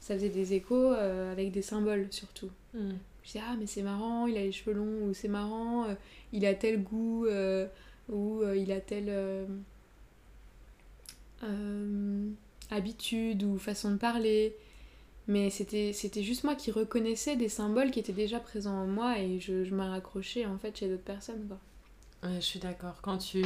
Ça faisait des échos avec des symboles surtout. Mm. Je disais, ah, mais c'est marrant, il a les cheveux longs, ou c'est marrant, il a tel goût, ou il a telle euh, habitude ou façon de parler. Mais c'était juste moi qui reconnaissais des symboles qui étaient déjà présents en moi et je, je m'en raccrochais en fait chez d'autres personnes. Quoi. Je suis d'accord. Quand tu,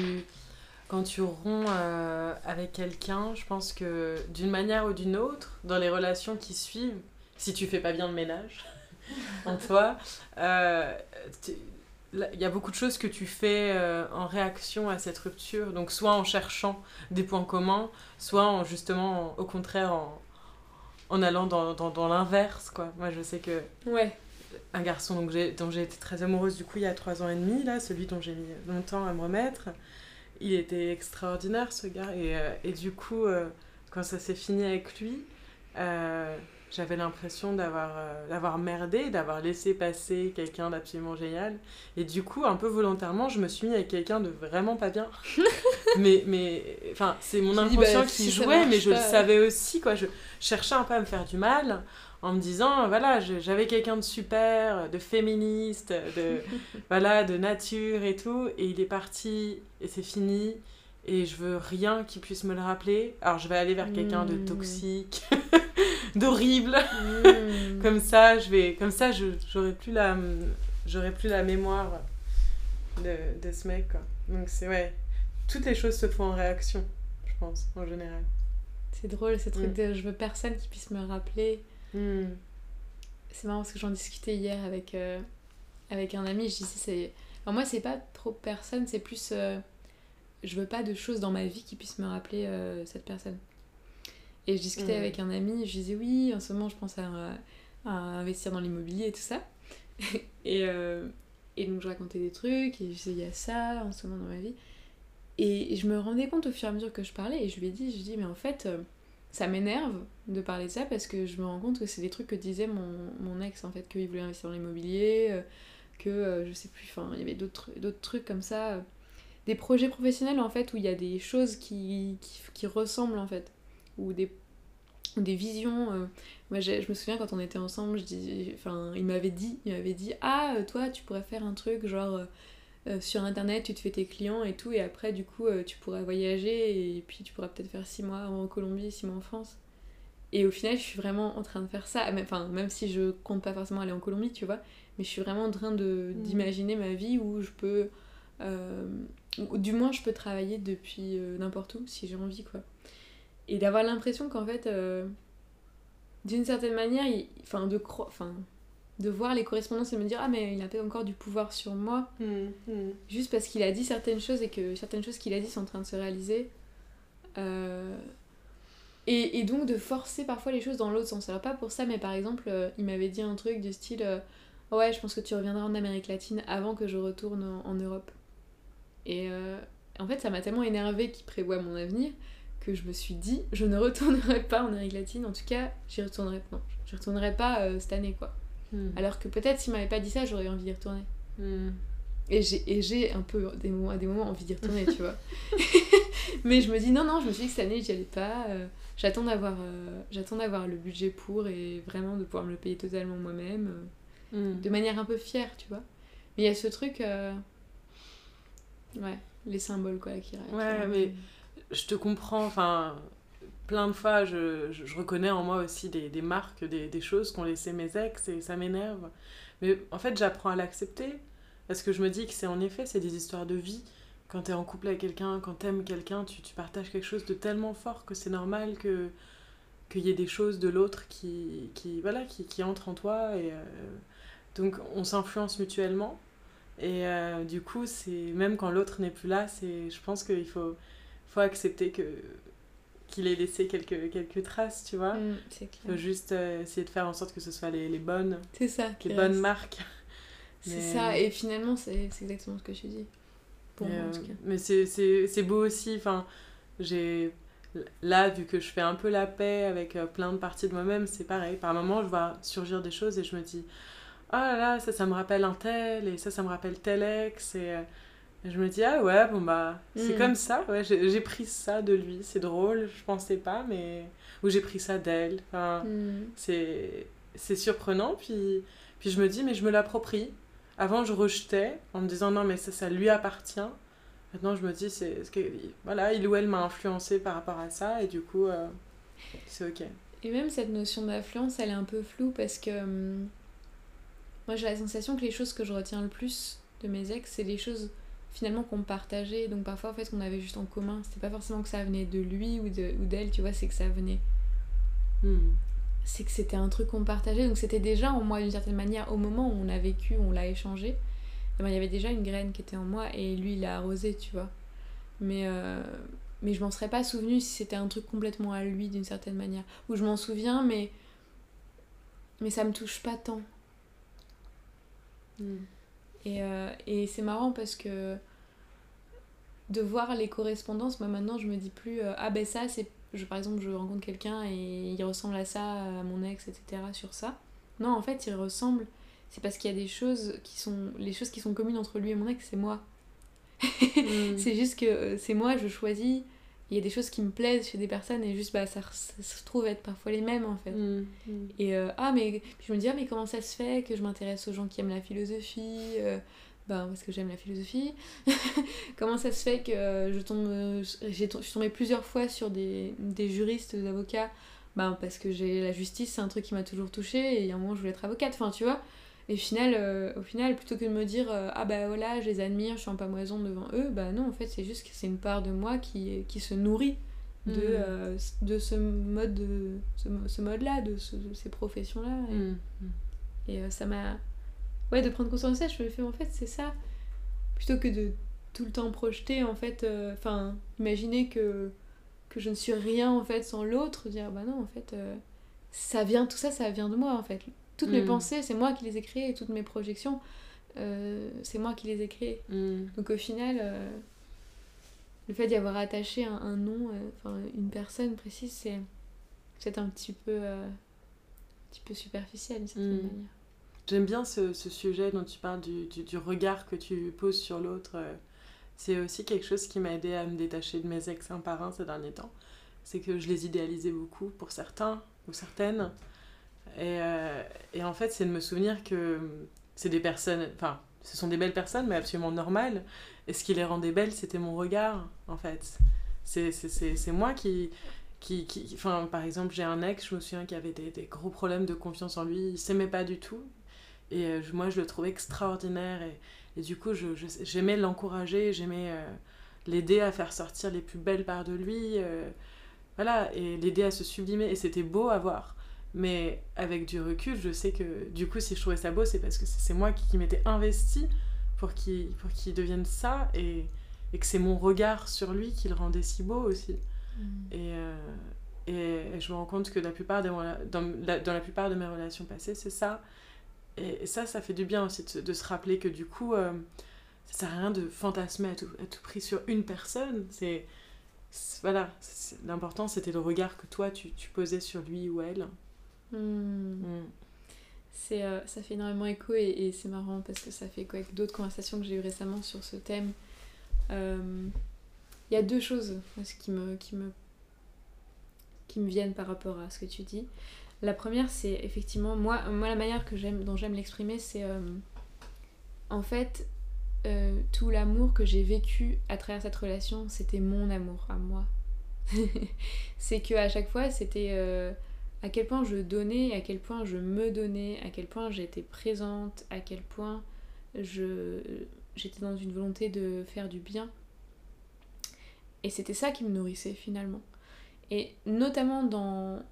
quand tu romps euh, avec quelqu'un, je pense que d'une manière ou d'une autre, dans les relations qui suivent, si tu fais pas bien le ménage en toi, euh, il y a beaucoup de choses que tu fais euh, en réaction à cette rupture. Donc, soit en cherchant des points communs, soit en, justement, au contraire, en, en allant dans, dans, dans l'inverse, quoi. Moi, je sais que... Ouais. Un garçon donc dont j'ai été très amoureuse, du coup, il y a trois ans et demi, là, celui dont j'ai mis longtemps à me remettre, il était extraordinaire, ce gars. Et, euh, et du coup, euh, quand ça s'est fini avec lui, j'avais l'impression d'avoir euh, d'avoir merdé, d'avoir laissé passer quelqu'un d'absolument génial. Et du coup, un peu volontairement, je me suis mis avec quelqu'un de vraiment pas bien. mais, mais, enfin, c'est mon inconscient bah, qui jouait, mais je le savais aussi, quoi. Je cherchais un peu à me faire du mal en me disant, voilà, j'avais quelqu'un de super, de féministe, de, voilà, de nature et tout. Et il est parti, et c'est fini et je veux rien qui puisse me le rappeler. Alors je vais aller vers quelqu'un de hmm. toxique, d'horrible. Hmm. comme ça, je vais comme ça j'aurai plus la j'aurai plus la mémoire de, de ce mec quoi. Donc c'est ouais, toutes les choses se font en réaction, je pense en général. C'est drôle ce truc hmm. de je veux personne qui puisse me rappeler. C'est marrant parce que j'en discutais hier avec euh, avec un ami, je disais c'est moi c'est pas trop personne, c'est plus euh, je veux pas de choses dans ma vie qui puissent me rappeler euh, cette personne. Et je discutais mm. avec un ami, je disais oui, en ce moment je pense à, investir dans l'immobilier et tout ça. et, euh, et donc je racontais des trucs, et je disais il y a ça en ce moment dans ma vie. Et je me rendais compte au fur et à mesure que je parlais, et je lui ai dit, je dis mais en fait, euh, ça m'énerve de parler de ça parce que je me rends compte que c'est des trucs que disait mon, mon ex en fait, qu'il voulait investir dans l'immobilier, que je sais plus, enfin il y avait d'autres trucs comme ça des projets professionnels en fait où il y a des choses qui, qui, ressemblent en fait ou des, des visions euh. moi je me souviens quand on était ensemble je dis enfin il m'avait dit il m'avait dit ah toi tu pourrais faire un truc genre euh, euh, sur internet tu te fais tes clients et tout et après du coup tu pourrais voyager et puis tu pourras peut-être faire six mois en Colombie six mois en France et au final je suis vraiment en train de faire ça enfin même si je compte pas forcément aller en Colombie tu vois mais je suis vraiment en train mmh. d'imaginer ma vie où je peux du moins, je peux travailler depuis euh, n'importe où si j'ai envie, quoi. Et d'avoir l'impression qu'en fait, euh, d'une certaine manière, enfin, de, enfin, de voir les correspondances et me dire Ah, mais il a peut-être encore du pouvoir sur moi, mmh, mmh. juste parce qu'il a dit certaines choses et que certaines choses qu'il a dit sont en train de se réaliser. Euh, et, et, donc de forcer parfois les choses dans l'autre sens. Alors, pas pour ça, mais par exemple, il m'avait dit un truc du style Ouais, je pense que tu reviendras en Amérique latine avant que je retourne en Europe. Et euh, en fait, ça m'a tellement énervé qu'il prévoit mon avenir que je me suis dit, je ne retournerai pas en Amérique latine. En tout cas, j'y retournerai, non, j'y retournerai pas euh, cette année, quoi. Hmm. Alors que peut-être s'il m'avait pas dit ça, j'aurais envie d'y retourner. Hmm. Et j'ai un peu des moments, à des moments envie d'y retourner, tu vois. Mais je me dis, non, non, je me suis dit que cette année, j'y allais pas. Euh, j'attends d'avoir j'attends d'avoir le budget pour et vraiment de pouvoir me le payer totalement moi-même. Hmm. De manière un peu fière, tu vois. Mais il y a ce truc Ouais, les symboles quoi qui Ouais, mais je te comprends, enfin, plein de fois, je, je, reconnais en moi aussi des, des marques, des, des choses qu'ont laissé mes ex et ça m'énerve. Mais en fait, j'apprends à l'accepter parce que je me dis que c'est en effet, c'est des histoires de vie. Quand tu es en couple avec quelqu'un, quand tu aimes quelqu'un, tu, tu, partages quelque chose de tellement fort que c'est normal que qu'il y ait des choses de l'autre qui, qui, voilà, qui, qui entrent en toi. Et, euh, donc on s'influence mutuellement. Et euh, du coup, c'est même quand l'autre n'est plus là, c'est je pense qu'il faut, faut accepter que qu'il ait laissé quelques, quelques traces, tu vois. Mm, faut juste euh, essayer de faire en sorte que ce soit les, les bonnes. C'est ça. Les bonnes marques. C'est ça, et finalement, c'est exactement ce que je dis. Pour moi, en tout cas. Mais c'est beau aussi, enfin, j'ai... Là, vu que je fais un peu la paix avec euh, plein de parties de moi-même, c'est pareil. Par moments, je vois surgir des choses et je me dis oh là là, ça, ça me rappelle un tel, et ça, ça me rappelle tel ex, et, euh, je me dis, ah ouais, bon bah, c'est hmm. comme ça, ouais, j'ai pris ça de lui, c'est drôle, je pensais pas, mais. Ou j'ai pris ça d'elle, enfin, hmm. c'est surprenant, puis, puis je me dis, mais je me l'approprie. Avant, je rejetais en me disant, non, mais ça, ça lui appartient. Maintenant, je me dis, c'est voilà, il ou elle m'a influencé par rapport à ça, et du coup, euh, c'est ok. Et même cette notion d'influence, elle est un peu floue parce que hum, moi, j'ai la sensation que les choses que je retiens le plus de mes ex, c'est les choses finalement qu'on partageait. Donc parfois, en fait, qu'on avait juste en commun, c'était pas forcément que ça venait de lui ou de- ou d'elle, tu vois, c'est que ça venait. Hmm. C'est que c'était un truc qu'on partageait. Donc c'était déjà en moi d'une certaine manière, au moment où on a vécu, on l'a échangé. eh ben, Il y avait déjà une graine qui était en moi et lui, il l'a arrosé, tu vois. Mais, euh, mais je m'en serais pas souvenu si c'était un truc complètement à lui d'une certaine manière. Ou je m'en souviens, mais. Mais ça me touche pas tant. Hmm. Et, euh, et c'est marrant parce que de voir les correspondances, moi maintenant je me dis plus euh, ah ben ça c'est je, par exemple je rencontre quelqu'un et il ressemble à ça à mon ex etc sur ça. Non en fait il ressemble c'est parce qu'il y a des choses qui sont les choses qui sont communes entre lui et mon ex c'est moi. Hmm. C'est juste que euh, c'est moi je choisis il y a des choses qui me plaisent chez des personnes et juste bah ça, ça se trouve être parfois les mêmes en fait. Hmm. Et euh, ah, mais puis je me dis, ah, mais comment ça se fait que je m'intéresse aux gens qui aiment la philosophie euh, Ben, parce que j'aime la philosophie. comment ça se fait que euh, je tombe. j'ai je suis tombée plusieurs fois sur des, des juristes, des avocats Ben, parce que j'ai la justice, c'est un truc qui m'a toujours touchée et il y a un moment, je voulais être avocate. Enfin, tu vois. Et au final, euh, au final, plutôt que de me dire, euh, ah bah voilà, je les admire, je suis en pamoison devant eux, bah non, en fait, c'est juste que c'est une part de moi qui, qui se nourrit de, Mm. euh, de ce mode de ce, mo- ce mode là de, ce- de ces professions là et, et, euh, ça m'a ouais de prendre conscience de ça je me fais en fait c'est ça plutôt que de tout le temps projeter en fait euh, enfin imaginer que que je ne suis rien en fait sans l'autre dire bah non en fait euh, ça vient tout ça ça vient de moi en fait toutes mes Mm. pensées c'est moi qui les ai créées toutes mes projections euh, c'est moi qui les ai créées Hmm. donc au final, le fait d'y avoir attaché un, un nom, enfin une personne précise, c'est peut-être un petit peu, un petit peu superficiel d'une certaine Mm. manière. J'aime bien ce, ce sujet dont tu parles du, du, regard que tu poses sur l'autre. euh. C'est aussi quelque chose qui m'a aidé à me détacher de mes ex un par un ces derniers temps. C'est que je les idéalisais beaucoup pour certains ou certaines. Et, euh, et en fait, c'est de me souvenir que c'est des personnes, enfin, ce sont des belles personnes, mais absolument normales. Et ce qui les rendait belles, c'était mon regard, en fait. C'est moi qui, qui, qui- Enfin, par exemple, j'ai un ex, je me souviens, qui avait des, des gros problèmes de confiance en lui. Il s'aimait pas du tout. Et euh, je- moi, je le trouvais extraordinaire. Et, et du coup, je- je- j'aimais l'encourager, j'aimais euh, l'aider à faire sortir les plus belles parts de lui. euh, voilà, et l'aider à se sublimer. Et c'était beau à voir. Mais avec du recul, je sais que du coup, si je trouvais ça beau, c'est parce que c'est moi qui, qui m'étais investie pour qu'il qu'il devienne ça. Et, et que c'est mon regard sur lui qui le rendait si beau aussi. Et, euh, et, et je me rends compte que la plupart des, rela- dans, la, dans la plupart de mes relations passées, c'est ça. Et, ça, ça fait du bien aussi de, se- de se rappeler que du coup, euh, ça sert à rien de fantasmer à tout, à tout prix sur une personne. C'est. Voilà, l'important c'était le regard que toi tu, tu posais sur lui ou elle. Mm. Mm. C'est, euh, ça fait énormément écho et, et c'est marrant parce que ça fait écho avec d'autres conversations que j'ai eues récemment sur ce thème. Euh, Il y a deux choses qui me, qui, me, qui me viennent par rapport à ce que tu dis. La première, c'est effectivement, moi, la manière que dont j'aime l'exprimer, c'est euh, en fait euh, tout l'amour que j'ai vécu à travers cette relation, c'était mon amour à moi. c'est que à chaque fois, c'était euh, à quel point je donnais, à quel point je me donnais, à quel point j'étais présente, à quel point j'étais dans une volonté de faire du bien. Et c'était ça qui me nourrissait finalement. Et notamment dans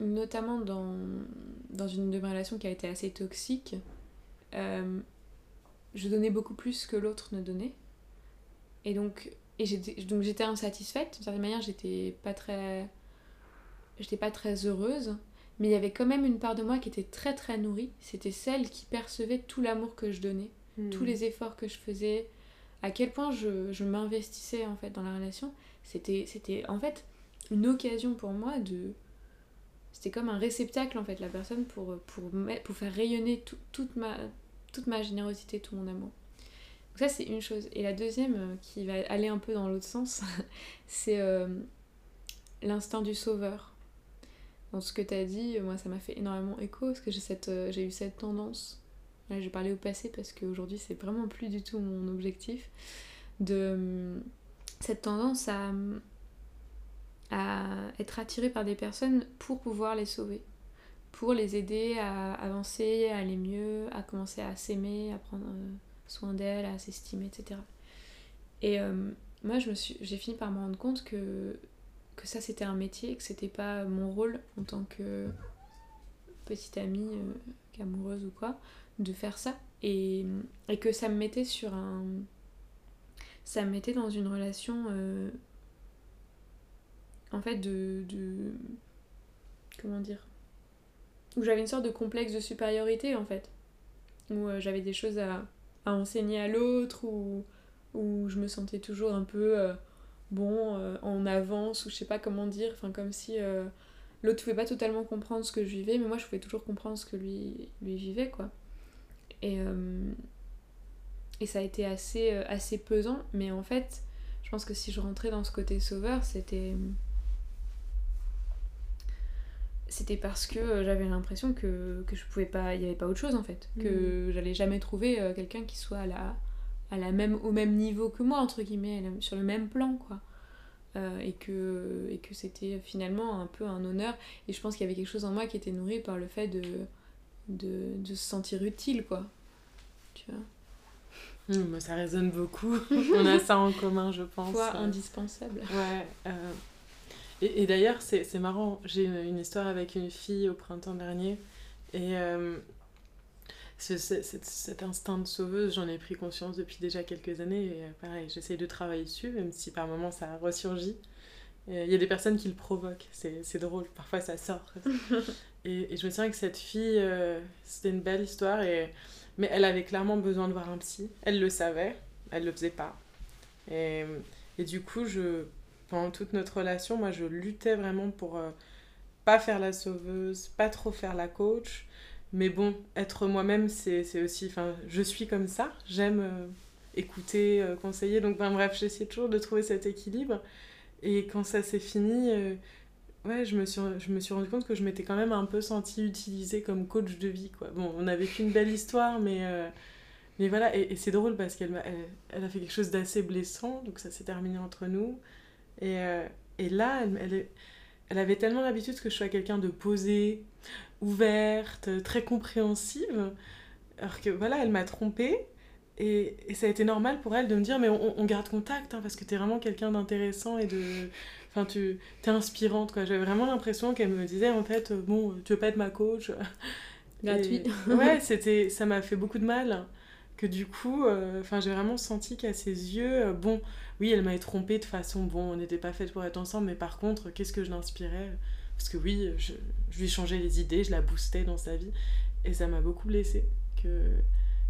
notamment dans, dans une de mes relations qui a été assez toxique, euh, je donnais beaucoup plus que l'autre ne donnait. Et donc, et j'étais, donc j'étais insatisfaite. D'une certaine manière, j'étais pas très, j'étais pas très heureuse. Mais il y avait quand même une part de moi qui était très très nourrie. C'était celle qui percevait tout l'amour que je donnais, tous les efforts que je faisais, à quel point je, je m'investissais en fait dans la relation. C'était, c'était en fait une occasion pour moi de, c'était comme un réceptacle en fait la personne pour, pour, pour faire rayonner tout- toute, ma, toute ma générosité, tout mon amour. Donc ça c'est une chose. Et la deuxième euh, qui va aller un peu dans l'autre sens, c'est euh, l'instinct du sauveur. Dans ce que tu as dit, moi ça m'a fait énormément écho parce que j'ai cette, euh, j'ai eu cette tendance, là je parler au passé parce qu'aujourd'hui c'est vraiment plus du tout mon objectif, de cette tendance à, à être attiré par des personnes pour pouvoir les sauver, pour les aider à avancer, à aller mieux, à commencer à s'aimer, à prendre euh, soin d'elle, à s'estimer, etc. Et euh, moi, j'ai fini par me rendre compte que, que ça, c'était un métier, que c'était pas mon rôle en tant que petite amie, euh, amoureuse ou quoi, de faire ça. Et, et, que ça me mettait sur un. Ça me mettait dans une relation. En fait, de. Comment dire Où j'avais une sorte de complexe de supériorité, en fait. Où euh, j'avais des choses à, à enseigner à l'autre, ou où je me sentais toujours un peu euh, bon euh, en avance ou je sais pas comment dire enfin comme si l'autre pouvait pas totalement comprendre ce que je vivais mais moi je pouvais toujours comprendre ce que lui lui vivait quoi et et ça a été assez assez pesant mais en fait je pense que si je rentrais dans ce côté sauveur c'était c'était parce que j'avais l'impression que, que je pouvais pas il y avait pas autre chose en fait que mmh. j'allais jamais trouver quelqu'un qui soit là à la même, au même niveau que moi, entre guillemets, sur le même plan, quoi. Euh, et que, et que c'était finalement un peu un honneur. Et je pense qu'il y avait quelque chose en moi qui était nourri par le fait de, de, de se sentir utile, quoi. Tu vois? Mmh, Ça résonne beaucoup. On a ça en commun, je pense. Quoi, indispensable. Ouais. Euh... Et, et d'ailleurs, c'est marrant, j'ai une histoire avec une fille au printemps dernier. Et euh, cet instinct de sauveuse, j'en ai pris conscience depuis déjà quelques années. Et euh, pareil, j'essaye de travailler dessus, même si par moments ça ressurgit. Il y a des personnes qui le provoquent, c'est drôle, parfois ça sort. et, et, je me souviens que cette fille, euh, c'était une belle histoire, et, mais elle avait clairement besoin de voir un psy. Elle le savait, elle le faisait pas. Et, et du coup, je, pendant toute notre relation, moi je luttais vraiment pour euh, pas faire la sauveuse, pas trop faire la coach mais bon, être moi-même, c'est aussi. Enfin, je suis comme ça. J'aime euh, écouter, euh, conseiller. Donc, ben, bref, j'essaie toujours de trouver cet équilibre. Et quand ça s'est fini, euh, ouais, je me, suis, je me suis rendu compte que je m'étais quand même un peu sentie utilisée comme coach de vie. Quoi. Bon, on a vécu une belle histoire, mais, mais voilà. Et, c'est drôle parce qu'elle elle, elle, a fait quelque chose d'assez blessant. Donc, ça s'est terminé entre nous. Et, et là, elle, elle, elle avait tellement l'habitude que je sois quelqu'un de posé ouverte, très compréhensive. Alors que voilà, elle m'a trompée. Et, et, ça a été normal pour elle de me dire, mais on, on garde contact, hein, parce que tu es vraiment quelqu'un d'intéressant et de... Enfin, tu es inspirante, quoi. J'avais vraiment l'impression qu'elle me disait, en fait, bon, tu veux pas être ma coach? Gratuit. ouais, c'était, ça m'a fait beaucoup de mal. Que du coup, euh, j'ai vraiment senti qu'à ses yeux, euh, bon, oui, elle m'avait trompée de façon, bon, on n'était pas fait pour être ensemble, mais par contre, qu'est-ce que je l'inspirais? Parce que oui, je, je, lui changeais les idées, je la boostais dans sa vie. Et ça m'a beaucoup blessée que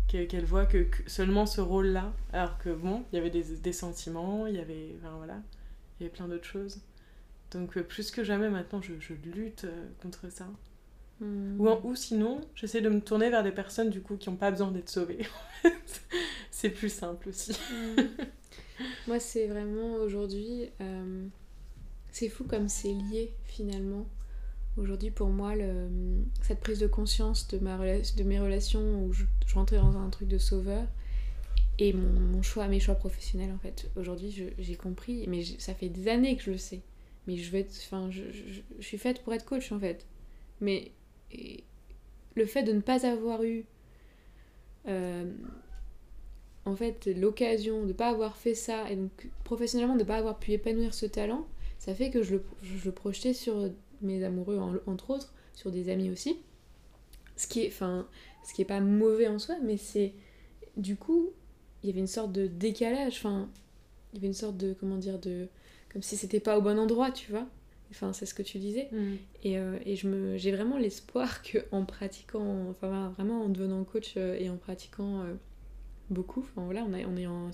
qu'elle voit que, seulement ce rôle-là, alors que bon, il y avait des, des sentiments, il y avait, enfin, voilà, il y avait plein d'autres choses. Donc euh, plus que jamais maintenant, je, je lutte euh, contre ça. Mmh. Ou, ou sinon, j'essaie de me tourner vers des personnes du coup qui n'ont pas besoin d'être sauvées. c'est plus simple aussi. Mmh. Moi, c'est vraiment aujourd'hui, euh, c'est fou comme c'est lié finalement. Aujourd'hui, pour moi, le, cette prise de conscience de, ma de mes relations où je, je, rentrais dans un truc de sauveur et mon, choix, mes choix professionnels en fait. Aujourd'hui, j'ai compris, mais ça fait des années que je le sais. Mais je, vais je, je, suis faite pour être coach en fait. Mais le fait de ne pas avoir eu euh, en fait l'occasion de ne pas avoir fait ça et donc professionnellement de ne pas avoir pu épanouir ce talent, ça fait que je le, je le projetais sur mes amoureux, en, entre autres, sur des amis aussi. Ce qui est, enfin, ce qui est pas mauvais en soi, mais c'est. Du coup, il y avait une sorte de décalage, enfin, il y avait une sorte de. Comment dire de Comme si c'était pas au bon endroit, tu vois. Enfin, c'est ce que tu disais. Mm. Et, euh, et je me, j'ai vraiment l'espoir que en pratiquant, enfin, vraiment en devenant coach euh, et en pratiquant euh, beaucoup, voilà, on, a, en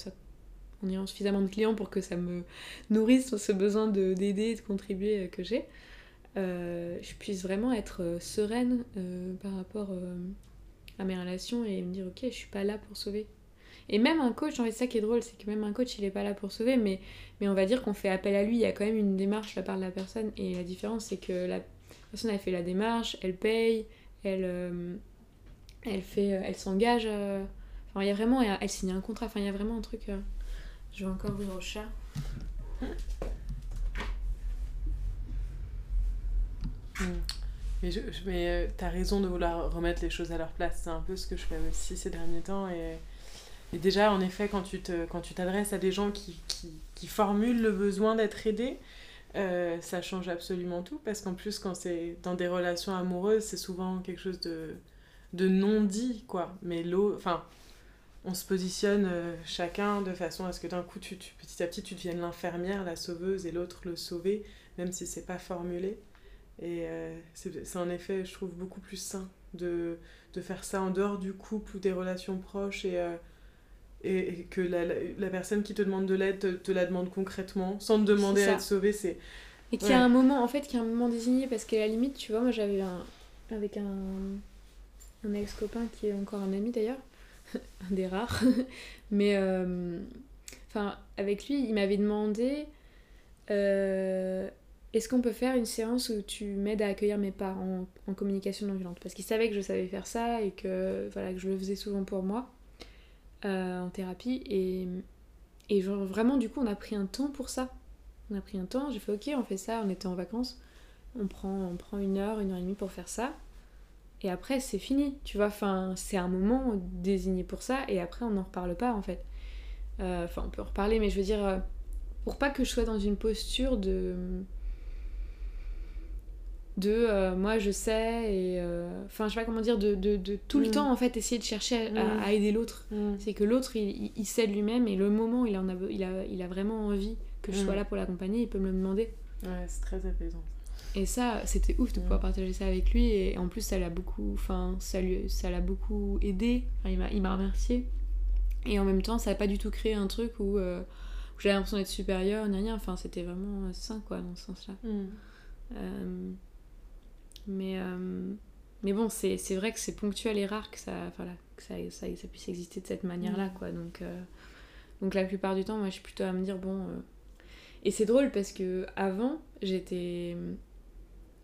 en ayant suffisamment de clients pour que ça me nourrisse ce besoin de, d'aider, de contribuer euh, que j'ai, euh, je puisse vraiment être euh, sereine par rapport à mes relations et me dire ok, je suis pas là pour sauver. Et même un coach, en fait, ça qui est drôle, c'est que même un coach, il est pas là pour sauver, mais, mais on va dire qu'on fait appel à lui, il y a quand même une démarche de la part de la personne, et la différence, c'est que la personne, elle fait la démarche, elle paye, elle, elle, fait, elle s'engage, il y a vraiment, elle, signe un contrat, enfin, il y a vraiment un truc... Je vais encore ouvrir au chat. Mais, mais euh, t'as raison de vouloir remettre les choses à leur place. C'est un peu ce que je fais aussi ces derniers temps. Et, déjà, en effet, quand tu quand tu t'adresses à des gens qui, qui, qui formulent le besoin d'être aidés, euh, ça change absolument tout parce qu'en plus quand c'est dans des relations amoureuses c'est souvent quelque chose de, de non dit quoi mais l'eau enfin on se positionne euh, chacun de façon à ce que d'un coup tu, tu, petit à petit tu deviennes l'infirmière la sauveuse et l'autre le sauvé même si c'est pas formulé. Et euh, c'est en effet je trouve beaucoup plus sain de, de faire ça en dehors du couple ou des relations proches et et, que la, la, personne qui te demande de l'aide te, te, la demande concrètement, sans te demander à être sauvée, c'est... Et qu'il y a un moment, en fait, qu'il y a un moment désigné, parce qu'à la limite, tu vois, moi j'avais un... avec un, un ex-copain qui est encore un ami d'ailleurs, un des rares, mais... Euh... Enfin, avec lui, il m'avait demandé... Euh... Est-ce qu'on peut faire une séance où tu m'aides à accueillir mes parents en, communication non violente? Parce qu'il savait que je savais faire ça et que, voilà, que je le faisais souvent pour moi. Euh, en thérapie. Et, et vraiment du coup on a pris un temps pour ça. On a pris un temps j'ai fait ok on fait ça on était en vacances. On prend, on prend une heure une heure et demie pour faire ça et après c'est fini tu vois enfin c'est un moment désigné pour ça et après on n'en reparle pas en fait euh, enfin on peut en reparler mais je veux dire euh, pour pas que je sois dans une posture de de euh, moi je sais et euh, enfin je sais pas comment dire de, de, de tout le mm. temps en fait essayer de chercher à, à, mm. aider l'autre mm. c'est que l'autre il, il, sait lui-même et le moment où il en a il a, il a vraiment envie que je sois là pour l'accompagner il peut me le demander ouais c'est très apaisant et ça c'était ouf de pouvoir partager ça avec lui. Et en plus ça l'a beaucoup enfin ça lui ça l'a beaucoup aidé. Enfin, il m'a remercié. Et en même temps ça a pas du tout créé un truc où, euh, où j'avais l'impression d'être supérieure ni rien enfin c'était vraiment sain quoi dans ce sens là euh, mais, euh, mais bon, c'est vrai que c'est ponctuel et rare que ça, voilà, que ça, ça, ça puisse exister de cette manière-là, quoi. Donc, euh, donc la plupart du temps, moi, je suis plutôt à me dire, bon... Euh, et c'est drôle parce que avant, j'étais...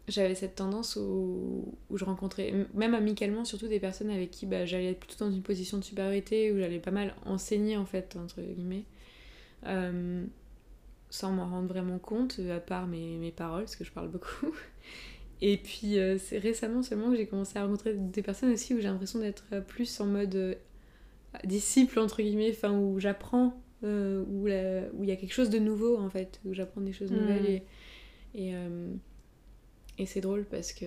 J'avais cette tendance où, où, je rencontrais, même amicalement, surtout des personnes avec qui bah, j'allais être plutôt dans une position de supériorité, où j'allais pas mal enseigner, en fait, entre guillemets. sans m'en rendre vraiment compte, à part mes, mes paroles, parce que je parle beaucoup. Et puis euh, c'est récemment seulement que j'ai commencé à rencontrer des personnes aussi où j'ai l'impression d'être euh, plus en mode euh, disciple, entre guillemets, enfin où j'apprends, euh, où il y a quelque chose de nouveau en fait, où j'apprends des choses nouvelles. Mm. Et, et, et c'est drôle parce que.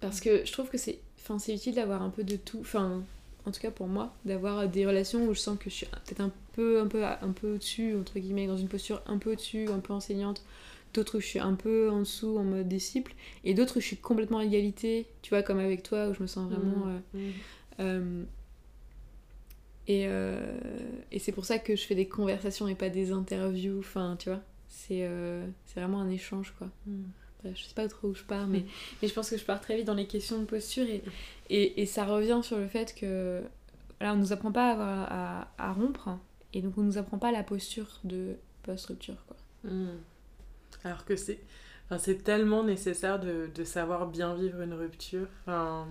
Parce que je trouve que c'est utile d'avoir un peu de tout. Enfin, en tout cas pour moi, d'avoir des relations où je sens que je suis peut-être un peu, un peu, un peu au-dessus, entre guillemets, dans une posture un peu au-dessus, un peu enseignante d'autres où je suis un peu en dessous en mode disciple, et d'autres où je suis complètement à égalité, tu vois, comme avec toi, où je me sens vraiment... Mmh. Euh, mmh. Euh, et, euh, et c'est pour ça que je fais des conversations et pas des interviews, enfin, tu vois, c'est c'est vraiment un échange, quoi. Mmh. je sais pas trop où je pars, mais, mais je pense que je pars très vite dans les questions de posture, et, et, et ça revient sur le fait que... Là, on nous apprend pas à, à, à rompre, et donc on nous apprend pas la posture de post-rupture, quoi. Alors que c'est enfin, c'est tellement nécessaire de, de, savoir bien vivre une rupture. Enfin,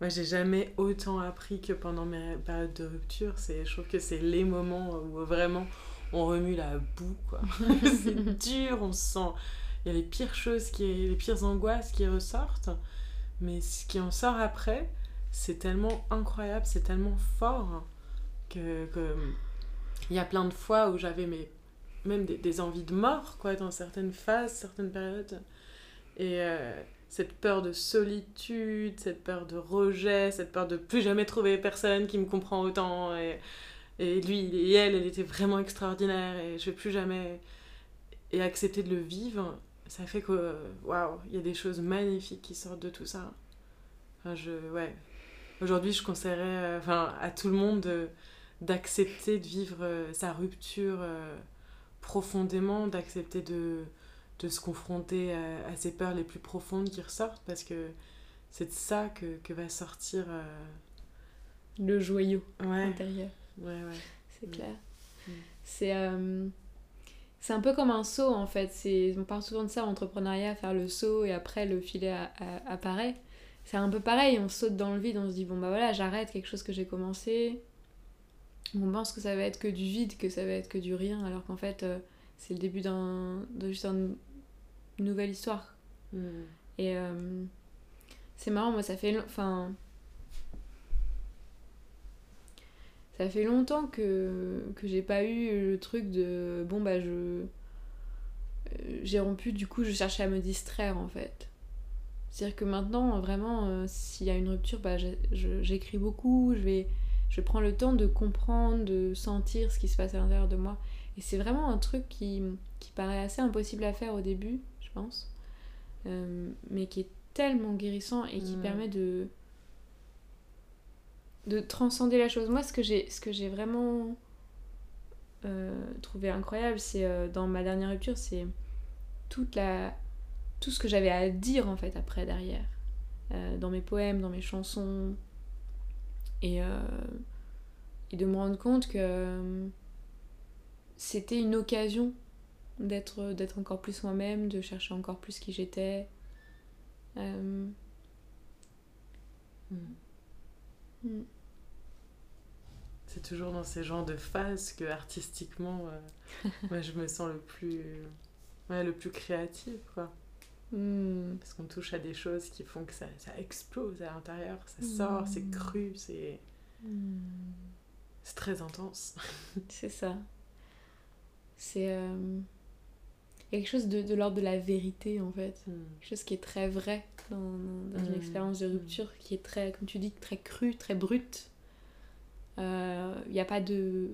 moi, j'ai jamais autant appris que pendant mes périodes de rupture. Je trouve que c'est les moments où vraiment on remue la boue. c'est dur, on se sent. Il y a les pires choses, qui, les pires angoisses qui ressortent. Mais ce qui en sort après, c'est tellement incroyable, c'est tellement fort que, que il y a plein de fois où j'avais mes même des, des, envies de mort, quoi, dans certaines phases, certaines périodes. Et euh, cette peur de solitude, cette peur de rejet, cette peur de plus jamais trouver personne qui me comprend autant. Et, et lui et elle, elle était vraiment extraordinaire et je vais plus jamais. Et accepter de le vivre, ça fait que, waouh, il y a des choses magnifiques qui sortent de tout ça. Je, ouais. Aujourd'hui, je conseillerais euh, enfin, à tout le monde d'accepter de, de, vivre euh, sa rupture. Euh, profondément, d'accepter de, de se confronter à, à, ses peurs les plus profondes qui ressortent parce que c'est de ça que, que va sortir euh... le joyau ouais. intérieur. Ouais, ouais. C'est mm. clair. Mm. C'est euh, c'est un peu comme un saut en fait. On parle souvent de ça en entrepreneuriat, faire le saut et après le filet a, a, apparaît. C'est un peu pareil, on saute dans le vide, on se dit bon bah voilà, j'arrête quelque chose que j'ai commencé, on pense que ça va être que du vide, que ça va être que du rien, alors qu'en fait, euh, c'est le début d'un, une nouvelle histoire. Mm. Et euh, c'est marrant, moi, ça fait. Enfin. ça fait longtemps que, que j'ai pas eu le truc de bon bah je euh, j'ai rompu du coup je cherchais à me distraire en fait c'est à dire que maintenant vraiment euh, s'il y a une rupture bah j'écris beaucoup je vais je prends le temps de comprendre de sentir ce qui se passe à l'intérieur de moi et c'est vraiment un truc qui, qui paraît assez impossible à faire au début pense euh, mais qui est tellement guérissant et qui permet de de transcender la chose. Moi, ce que j'ai ce que j'ai vraiment euh, trouvé incroyable, c'est euh, dans ma dernière rupture, c'est toute la tout ce que j'avais à dire en fait après derrière, dans mes poèmes, dans mes chansons, et et de me rendre compte que c'était une occasion d'être d'être encore plus moi-même, de chercher encore plus qui j'étais. Euh, hmm. Hmm. C'est toujours dans ces genres de phases que artistiquement, euh, moi je me sens le plus, ouais, le plus créative, quoi. Hmm. Parce qu'on touche à des choses qui font que ça, ça explose à l'intérieur, ça sort, c'est cru, c'est. C'est très intense. c'est ça. C'est. Euh, quelque chose de, de l'ordre de la vérité en fait. Hmm. Quelque chose qui est très vrai dans, dans, une hmm. expérience de rupture, qui est très, comme tu dis, très crue, très brute. Il euh, n'y a pas de.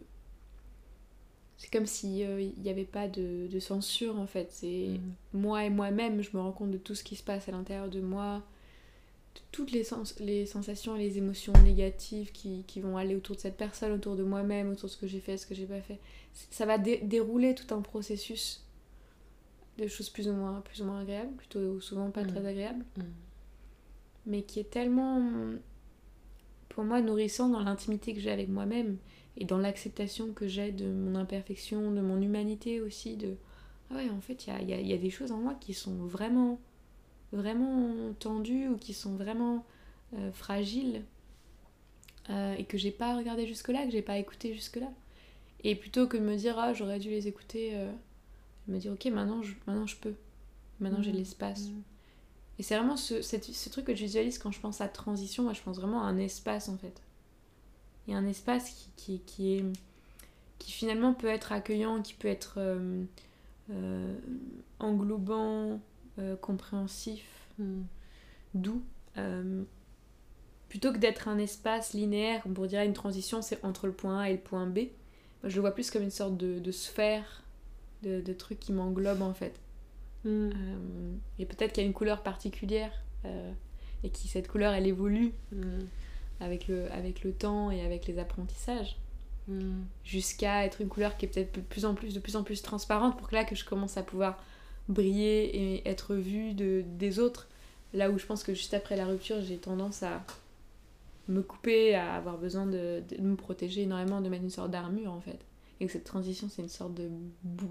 C'est comme s'il n'y euh, avait pas de, de, censure en fait. C'est hmm. moi et moi-même, je me rends compte de tout ce qui se passe à l'intérieur de moi, de toutes les, sens, les sensations et les émotions négatives qui, qui, vont aller autour de cette personne, autour de moi-même, autour de ce que j'ai fait, ce que j'ai pas fait. Ça va dérouler tout un processus des choses plus ou moins, plus ou moins agréables, plutôt souvent pas très mm. agréables, mm. mais qui est tellement, pour moi, nourrissant dans l'intimité que j'ai avec moi-même et dans l'acceptation que j'ai de mon imperfection, de mon humanité aussi, de ah ouais, en fait, il y a, y a, des choses en moi qui sont vraiment, vraiment tendues ou qui sont vraiment euh, fragiles euh, et que j'ai pas regardé jusque-là, que j'ai pas écouté jusque-là. Et plutôt que de me dire, ah, j'aurais dû les écouter. Euh, me dire ok maintenant je, maintenant je peux maintenant j'ai mm. l'espace mm. et c'est vraiment ce, ce, truc que je visualise quand je pense à transition moi je pense vraiment à un espace en fait il y a un espace qui, qui, qui est qui finalement peut être accueillant qui peut être euh, euh, englobant euh, compréhensif mm. doux plutôt que d'être un espace linéaire on pourrait dire une transition c'est entre le point A et le point B je le vois plus comme une sorte de, de sphère de, trucs qui m'englobent en fait. Hmm. Euh, et peut-être qu'il y a une couleur particulière euh, et que cette couleur elle évolue hmm. avec, le, avec le temps et avec les apprentissages. Hmm. Jusqu'à être une couleur qui est peut-être de plus en plus, de plus en plus transparente pour que là que je commence à pouvoir briller et être vue de, des autres. Là où je pense que juste après la rupture, j'ai tendance à me couper, à avoir besoin de, de me protéger énormément, de mettre une sorte d'armure en fait et que cette transition c'est une sorte de,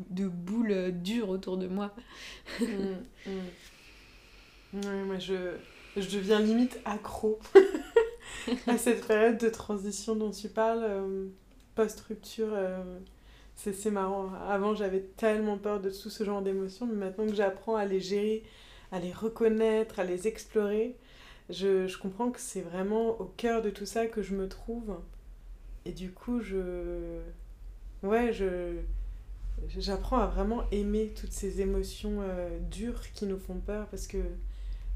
de boule dure autour de moi. Mm, mm. moi je, je deviens limite accro à cette période de transition dont tu parles, euh, post-rupture. Euh, c'est marrant. Avant j'avais tellement peur de tout ce genre d'émotions, mais maintenant que j'apprends à les gérer, à les reconnaître, à les explorer, je, je comprends que c'est vraiment au cœur de tout ça que je me trouve. Et du coup, je, ouais, je j'apprends à vraiment aimer toutes ces émotions euh, dures qui nous font peur parce que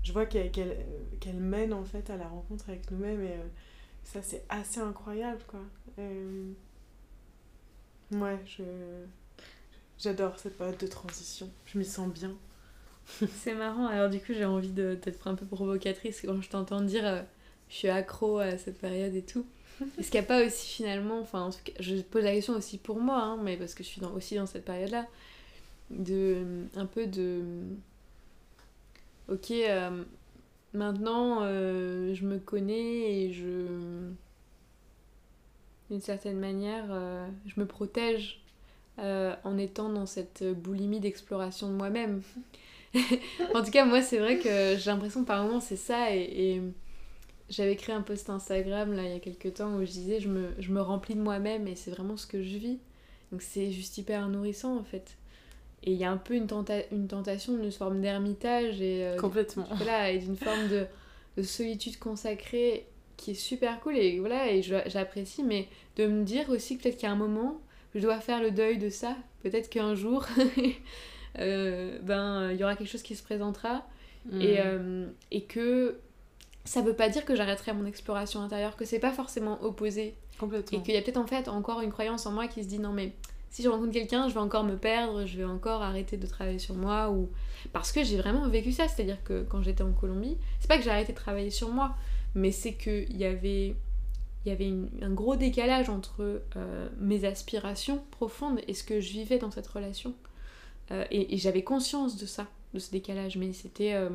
je vois qu'elles qu'elle, mènent en fait à la rencontre avec nous-mêmes et euh, ça c'est assez incroyable quoi. Euh, ouais, je j'adore cette période de transition, je m'y sens bien. c'est marrant, alors du coup j'ai envie d'être un peu provocatrice quand je t'entends dire je suis accro à cette période et tout. Est-ce qu'il n'y a pas aussi finalement, enfin en tout cas, je pose la question aussi pour moi, hein, mais parce que je suis aussi dans cette période-là, de un peu de. Ok, euh, maintenant euh, je me connais et je. D'une certaine manière, euh, je me protège en étant dans cette boulimie d'exploration de moi-même. en tout cas, moi, c'est vrai que j'ai l'impression par moments c'est ça et j'avais créé un post Instagram là il y a quelques temps où je disais je me, je me remplis de moi-même et c'est vraiment ce que je vis. Donc c'est juste hyper nourrissant en fait. Et il y a un peu une, tenta une tentation d'une forme d'ermitage et, euh, Complètement. Voilà, et d'une forme de, de, solitude consacrée qui est super cool et voilà, et j'apprécie, mais de me dire aussi que peut-être qu'à un moment, je dois faire le deuil de ça. Peut-être qu'un jour, euh, ben, il y aura quelque chose qui se présentera et, euh, et que ça veut pas dire que j'arrêterai mon exploration intérieure, que c'est pas forcément opposé. Complètement. Et qu'il y a peut-être en fait encore une croyance en moi qui se dit non mais si je rencontre quelqu'un, je vais encore me perdre, je vais encore arrêter de travailler sur moi ou parce que j'ai vraiment vécu ça, c'est-à-dire que quand j'étais en Colombie, c'est pas que j'ai arrêté de travailler sur moi, mais c'est que il y avait il y avait un gros décalage entre euh, mes aspirations profondes et ce que je vivais dans cette relation. Euh, et, j'avais conscience de ça, de ce décalage, mais c'était euh,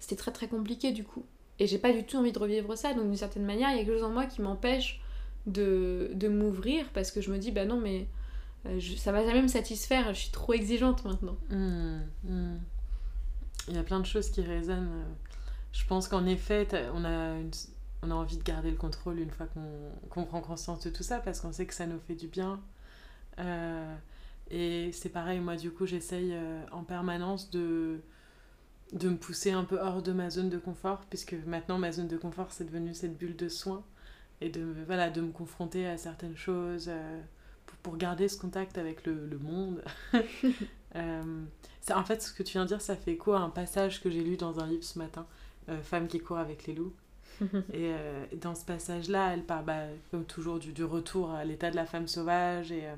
c'était très très compliqué du coup. Et j'ai pas du tout envie de revivre ça, donc d'une certaine manière, il y a quelque chose en moi qui m'empêche de, de m'ouvrir parce que je me dis, bah non, mais ça va jamais me satisfaire, je suis trop exigeante maintenant. Mmh, mmh. Il y a plein de choses qui résonnent. Je pense qu'en effet, on a on a envie de garder le contrôle une fois qu'on prend conscience de tout ça parce qu'on sait que ça nous fait du bien. Euh, et c'est pareil, moi du coup j'essaye euh, en permanence de, de me pousser un peu hors de ma zone de confort puisque maintenant ma zone de confort c'est devenu cette bulle de soins et de, voilà, de me confronter à certaines choses euh, pour, pour, garder ce contact avec le, le monde. en fait ce que tu viens de dire ça fait quoi un passage que j'ai lu dans un livre ce matin, Femme qui court avec les loups. et euh, dans ce passage-là, elle parle, bah, comme toujours, du, du, retour à l'état de la femme sauvage. Et euh,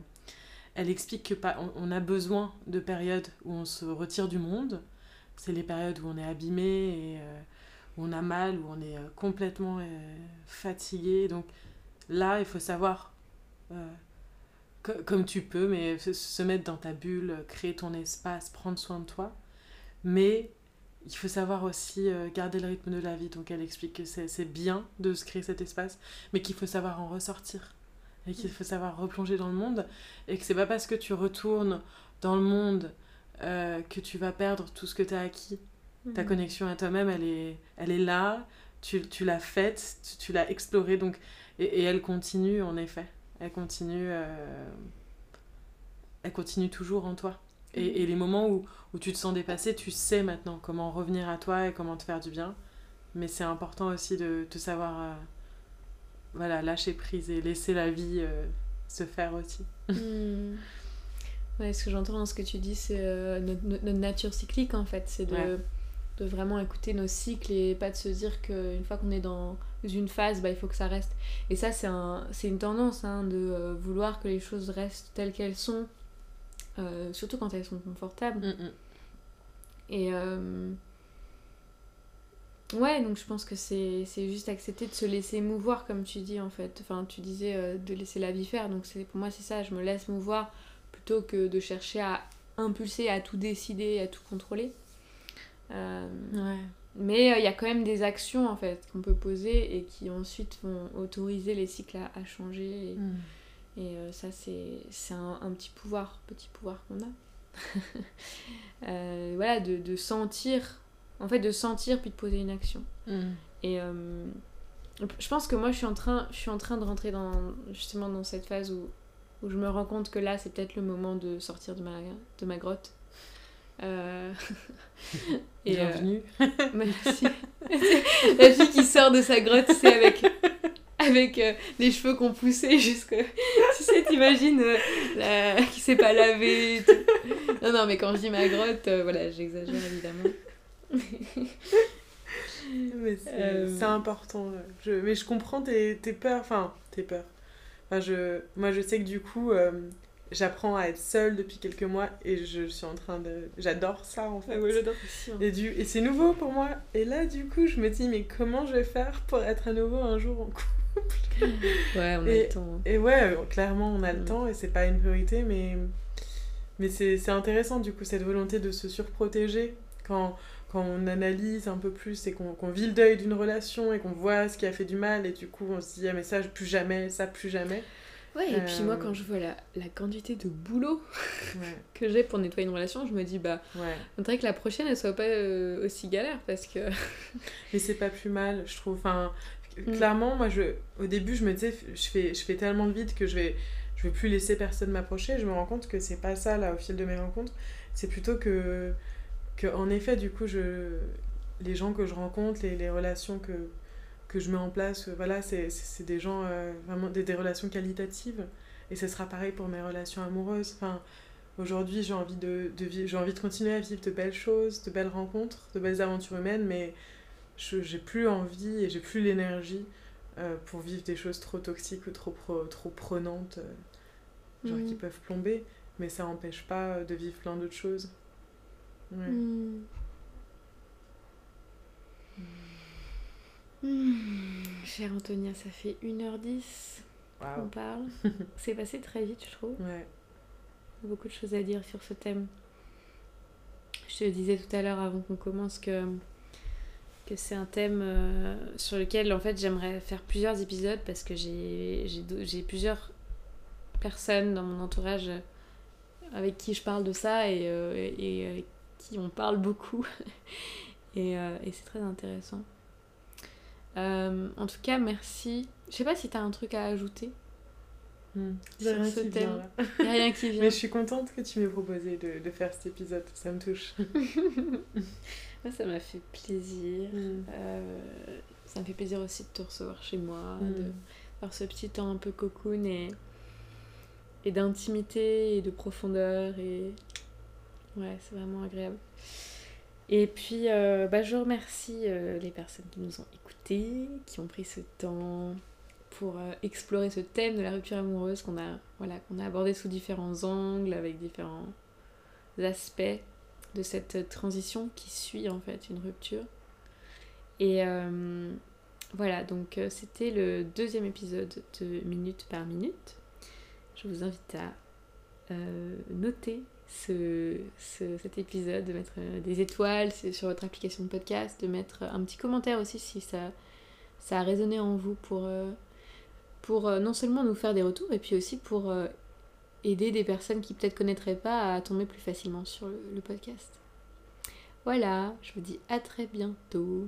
elle explique que pas, on, a besoin de périodes où on se retire du monde. C'est les périodes où on est abîmé et euh, où on a mal, où on est complètement fatigué. Donc là, il faut savoir, comme tu peux, mais se mettre dans ta bulle, créer ton espace, prendre soin de toi. Mais il faut savoir aussi euh, garder le rythme de la vie. Donc elle explique que c'est bien de se créer cet espace, mais qu'il faut savoir en ressortir. Et qu'il faut savoir replonger dans le monde. Et que c'est pas parce que tu retournes dans le monde euh, que tu vas perdre tout ce que tu as acquis. Ta mhm. connexion à toi-même, elle est, elle est là, tu, tu l'as faite, tu, l'as explorée. Donc, et, et, elle continue, en effet. Elle continue, euh, elle continue toujours en toi. Et, et les moments où, où tu te sens dépassé, tu sais maintenant comment revenir à toi et comment te faire du bien. Mais c'est important aussi de, te savoir euh, voilà, lâcher prise et laisser la vie euh, se faire aussi. Hmm. Ouais, ce que j'entends dans ce que tu dis, c'est euh, notre, nature cyclique en fait. C'est de, de, vraiment écouter nos cycles et pas de se dire qu'une fois qu'on est dans une phase, bah, il faut que ça reste. Et ça, c'est un, une tendance hein, de vouloir que les choses restent telles qu'elles sont euh, surtout quand elles sont confortables. Mm, mm. Et euh, ouais, donc je pense que c'est juste accepter de se laisser mouvoir, comme tu dis en fait. Enfin, tu disais euh, de laisser la vie faire, donc pour moi c'est ça, je me laisse mouvoir plutôt que de chercher à impulser, à tout décider, à tout contrôler. ouais. Mais il y a quand même des actions en fait qu'on peut poser et qui ensuite vont autoriser les cycles à, à changer. Et, mm. Et euh, ça, c'est un, un, petit pouvoir, petit pouvoir qu'on a. Euh, voilà, de, de, sentir, en fait, de sentir puis de poser une action. Mm. Et euh, je pense que moi, je suis en train, je suis en train de rentrer dans, justement dans cette phase où, où je me rends compte que là, c'est peut-être le moment de sortir de ma, de ma grotte. et Bienvenue. merci. La fille qui sort de sa grotte, c'est avec avec euh, les cheveux qu'on poussait jusque. tu sais, t'imagines, euh, la... qui s'est pas lavé. Non, non, mais quand je dis ma grotte, euh, voilà, j'exagère évidemment. mais c'est important. Je... Mais je comprends tes, tes peurs. Enfin, tes peurs. Enfin, je... Moi, je sais que du coup, j'apprends à être seule depuis quelques mois et je suis en train de. J'adore ça en fait. Ah ouais, j'adore aussi. Hein. Et, du... et c'est nouveau pour moi. Et là, du coup, je me dis, mais comment je vais faire pour être à nouveau un jour en couple? Ouais, on a le temps. Hein. Et ouais, clairement, on a le mm. temps et c'est pas une priorité, mais, mais c'est intéressant du coup, cette volonté de se surprotéger quand, quand on analyse un peu plus et qu'on vit le deuil d'une relation et qu'on voit ce qui a fait du mal et du coup on se dit, ah mais ça, plus jamais, ça, plus jamais. Ouais, et puis moi, euh, quand je vois la, la quantité de boulot que j'ai pour nettoyer une relation, je me dis, bah, ouais. on dirait que la prochaine, elle soit pas euh, aussi galère parce que. Mais c'est pas plus mal, je trouve. Enfin, Mm. Clairement, moi, je, au début, je me disais, je fais, je fais tellement de vide que je vais, je vais plus laisser personne m'approcher. Je me rends compte que c'est pas ça, là, au fil de mes rencontres. C'est plutôt que, que, en effet, du coup, je, les gens que je rencontre, les, les relations que, que je mets en place, voilà, c'est des gens, vraiment des, des, relations qualitatives. Et ce sera pareil pour mes relations amoureuses. Enfin, aujourd'hui, j'ai envie de, de j'ai envie de continuer à vivre de belles choses, de belles rencontres, de belles aventures humaines, mais j'ai plus envie et j'ai plus l'énergie euh, pour vivre des choses trop toxiques ou trop, trop prenantes, euh, genre qui mm. peuvent plomber, mais ça n'empêche pas de vivre plein d'autres choses. Ouais. Mm. Mm. Chère Antonia, ça fait 1h10 qu'on parle. C'est passé très vite, je trouve. Ouais. Beaucoup de choses à dire sur ce thème. Je te disais tout à l'heure avant qu'on commence que que c'est un thème euh, sur lequel en fait j'aimerais faire plusieurs épisodes parce que j'ai plusieurs personnes dans mon entourage avec qui je parle de ça et, euh, et, euh, qui on parle beaucoup et, et c'est très intéressant. en tout cas, merci. Je sais pas si tu as un truc à ajouter. Hmm. Sur ce thème. Il a rien qui vient. Mais je suis contente que tu m'aies proposé de, de faire cet épisode, ça me touche. Moi, ça m'a fait plaisir. Mm. Euh, ça me fait plaisir aussi de te recevoir chez moi, mm. de faire ce petit temps un peu cocoon et, et d'intimité et de profondeur. Et ouais, c'est vraiment agréable. Et puis, euh, bah, je remercie euh, les personnes qui nous ont écoutés, qui ont pris ce temps pour explorer ce thème de la rupture amoureuse qu'on a, voilà, qu'on a abordé sous différents angles, avec différents aspects de cette transition qui suit en fait une rupture. Et euh, voilà, donc euh, c'était le deuxième épisode de Minute par Minute. Je vous invite à euh, noter ce, cet épisode, de mettre des étoiles sur votre application de podcast, de mettre un petit commentaire aussi si ça, ça a résonné en vous pour, pour non seulement nous faire des retours, et puis aussi pour aider des personnes qui peut-être connaîtraient pas à tomber plus facilement sur le, le podcast. Voilà, je vous dis à très bientôt.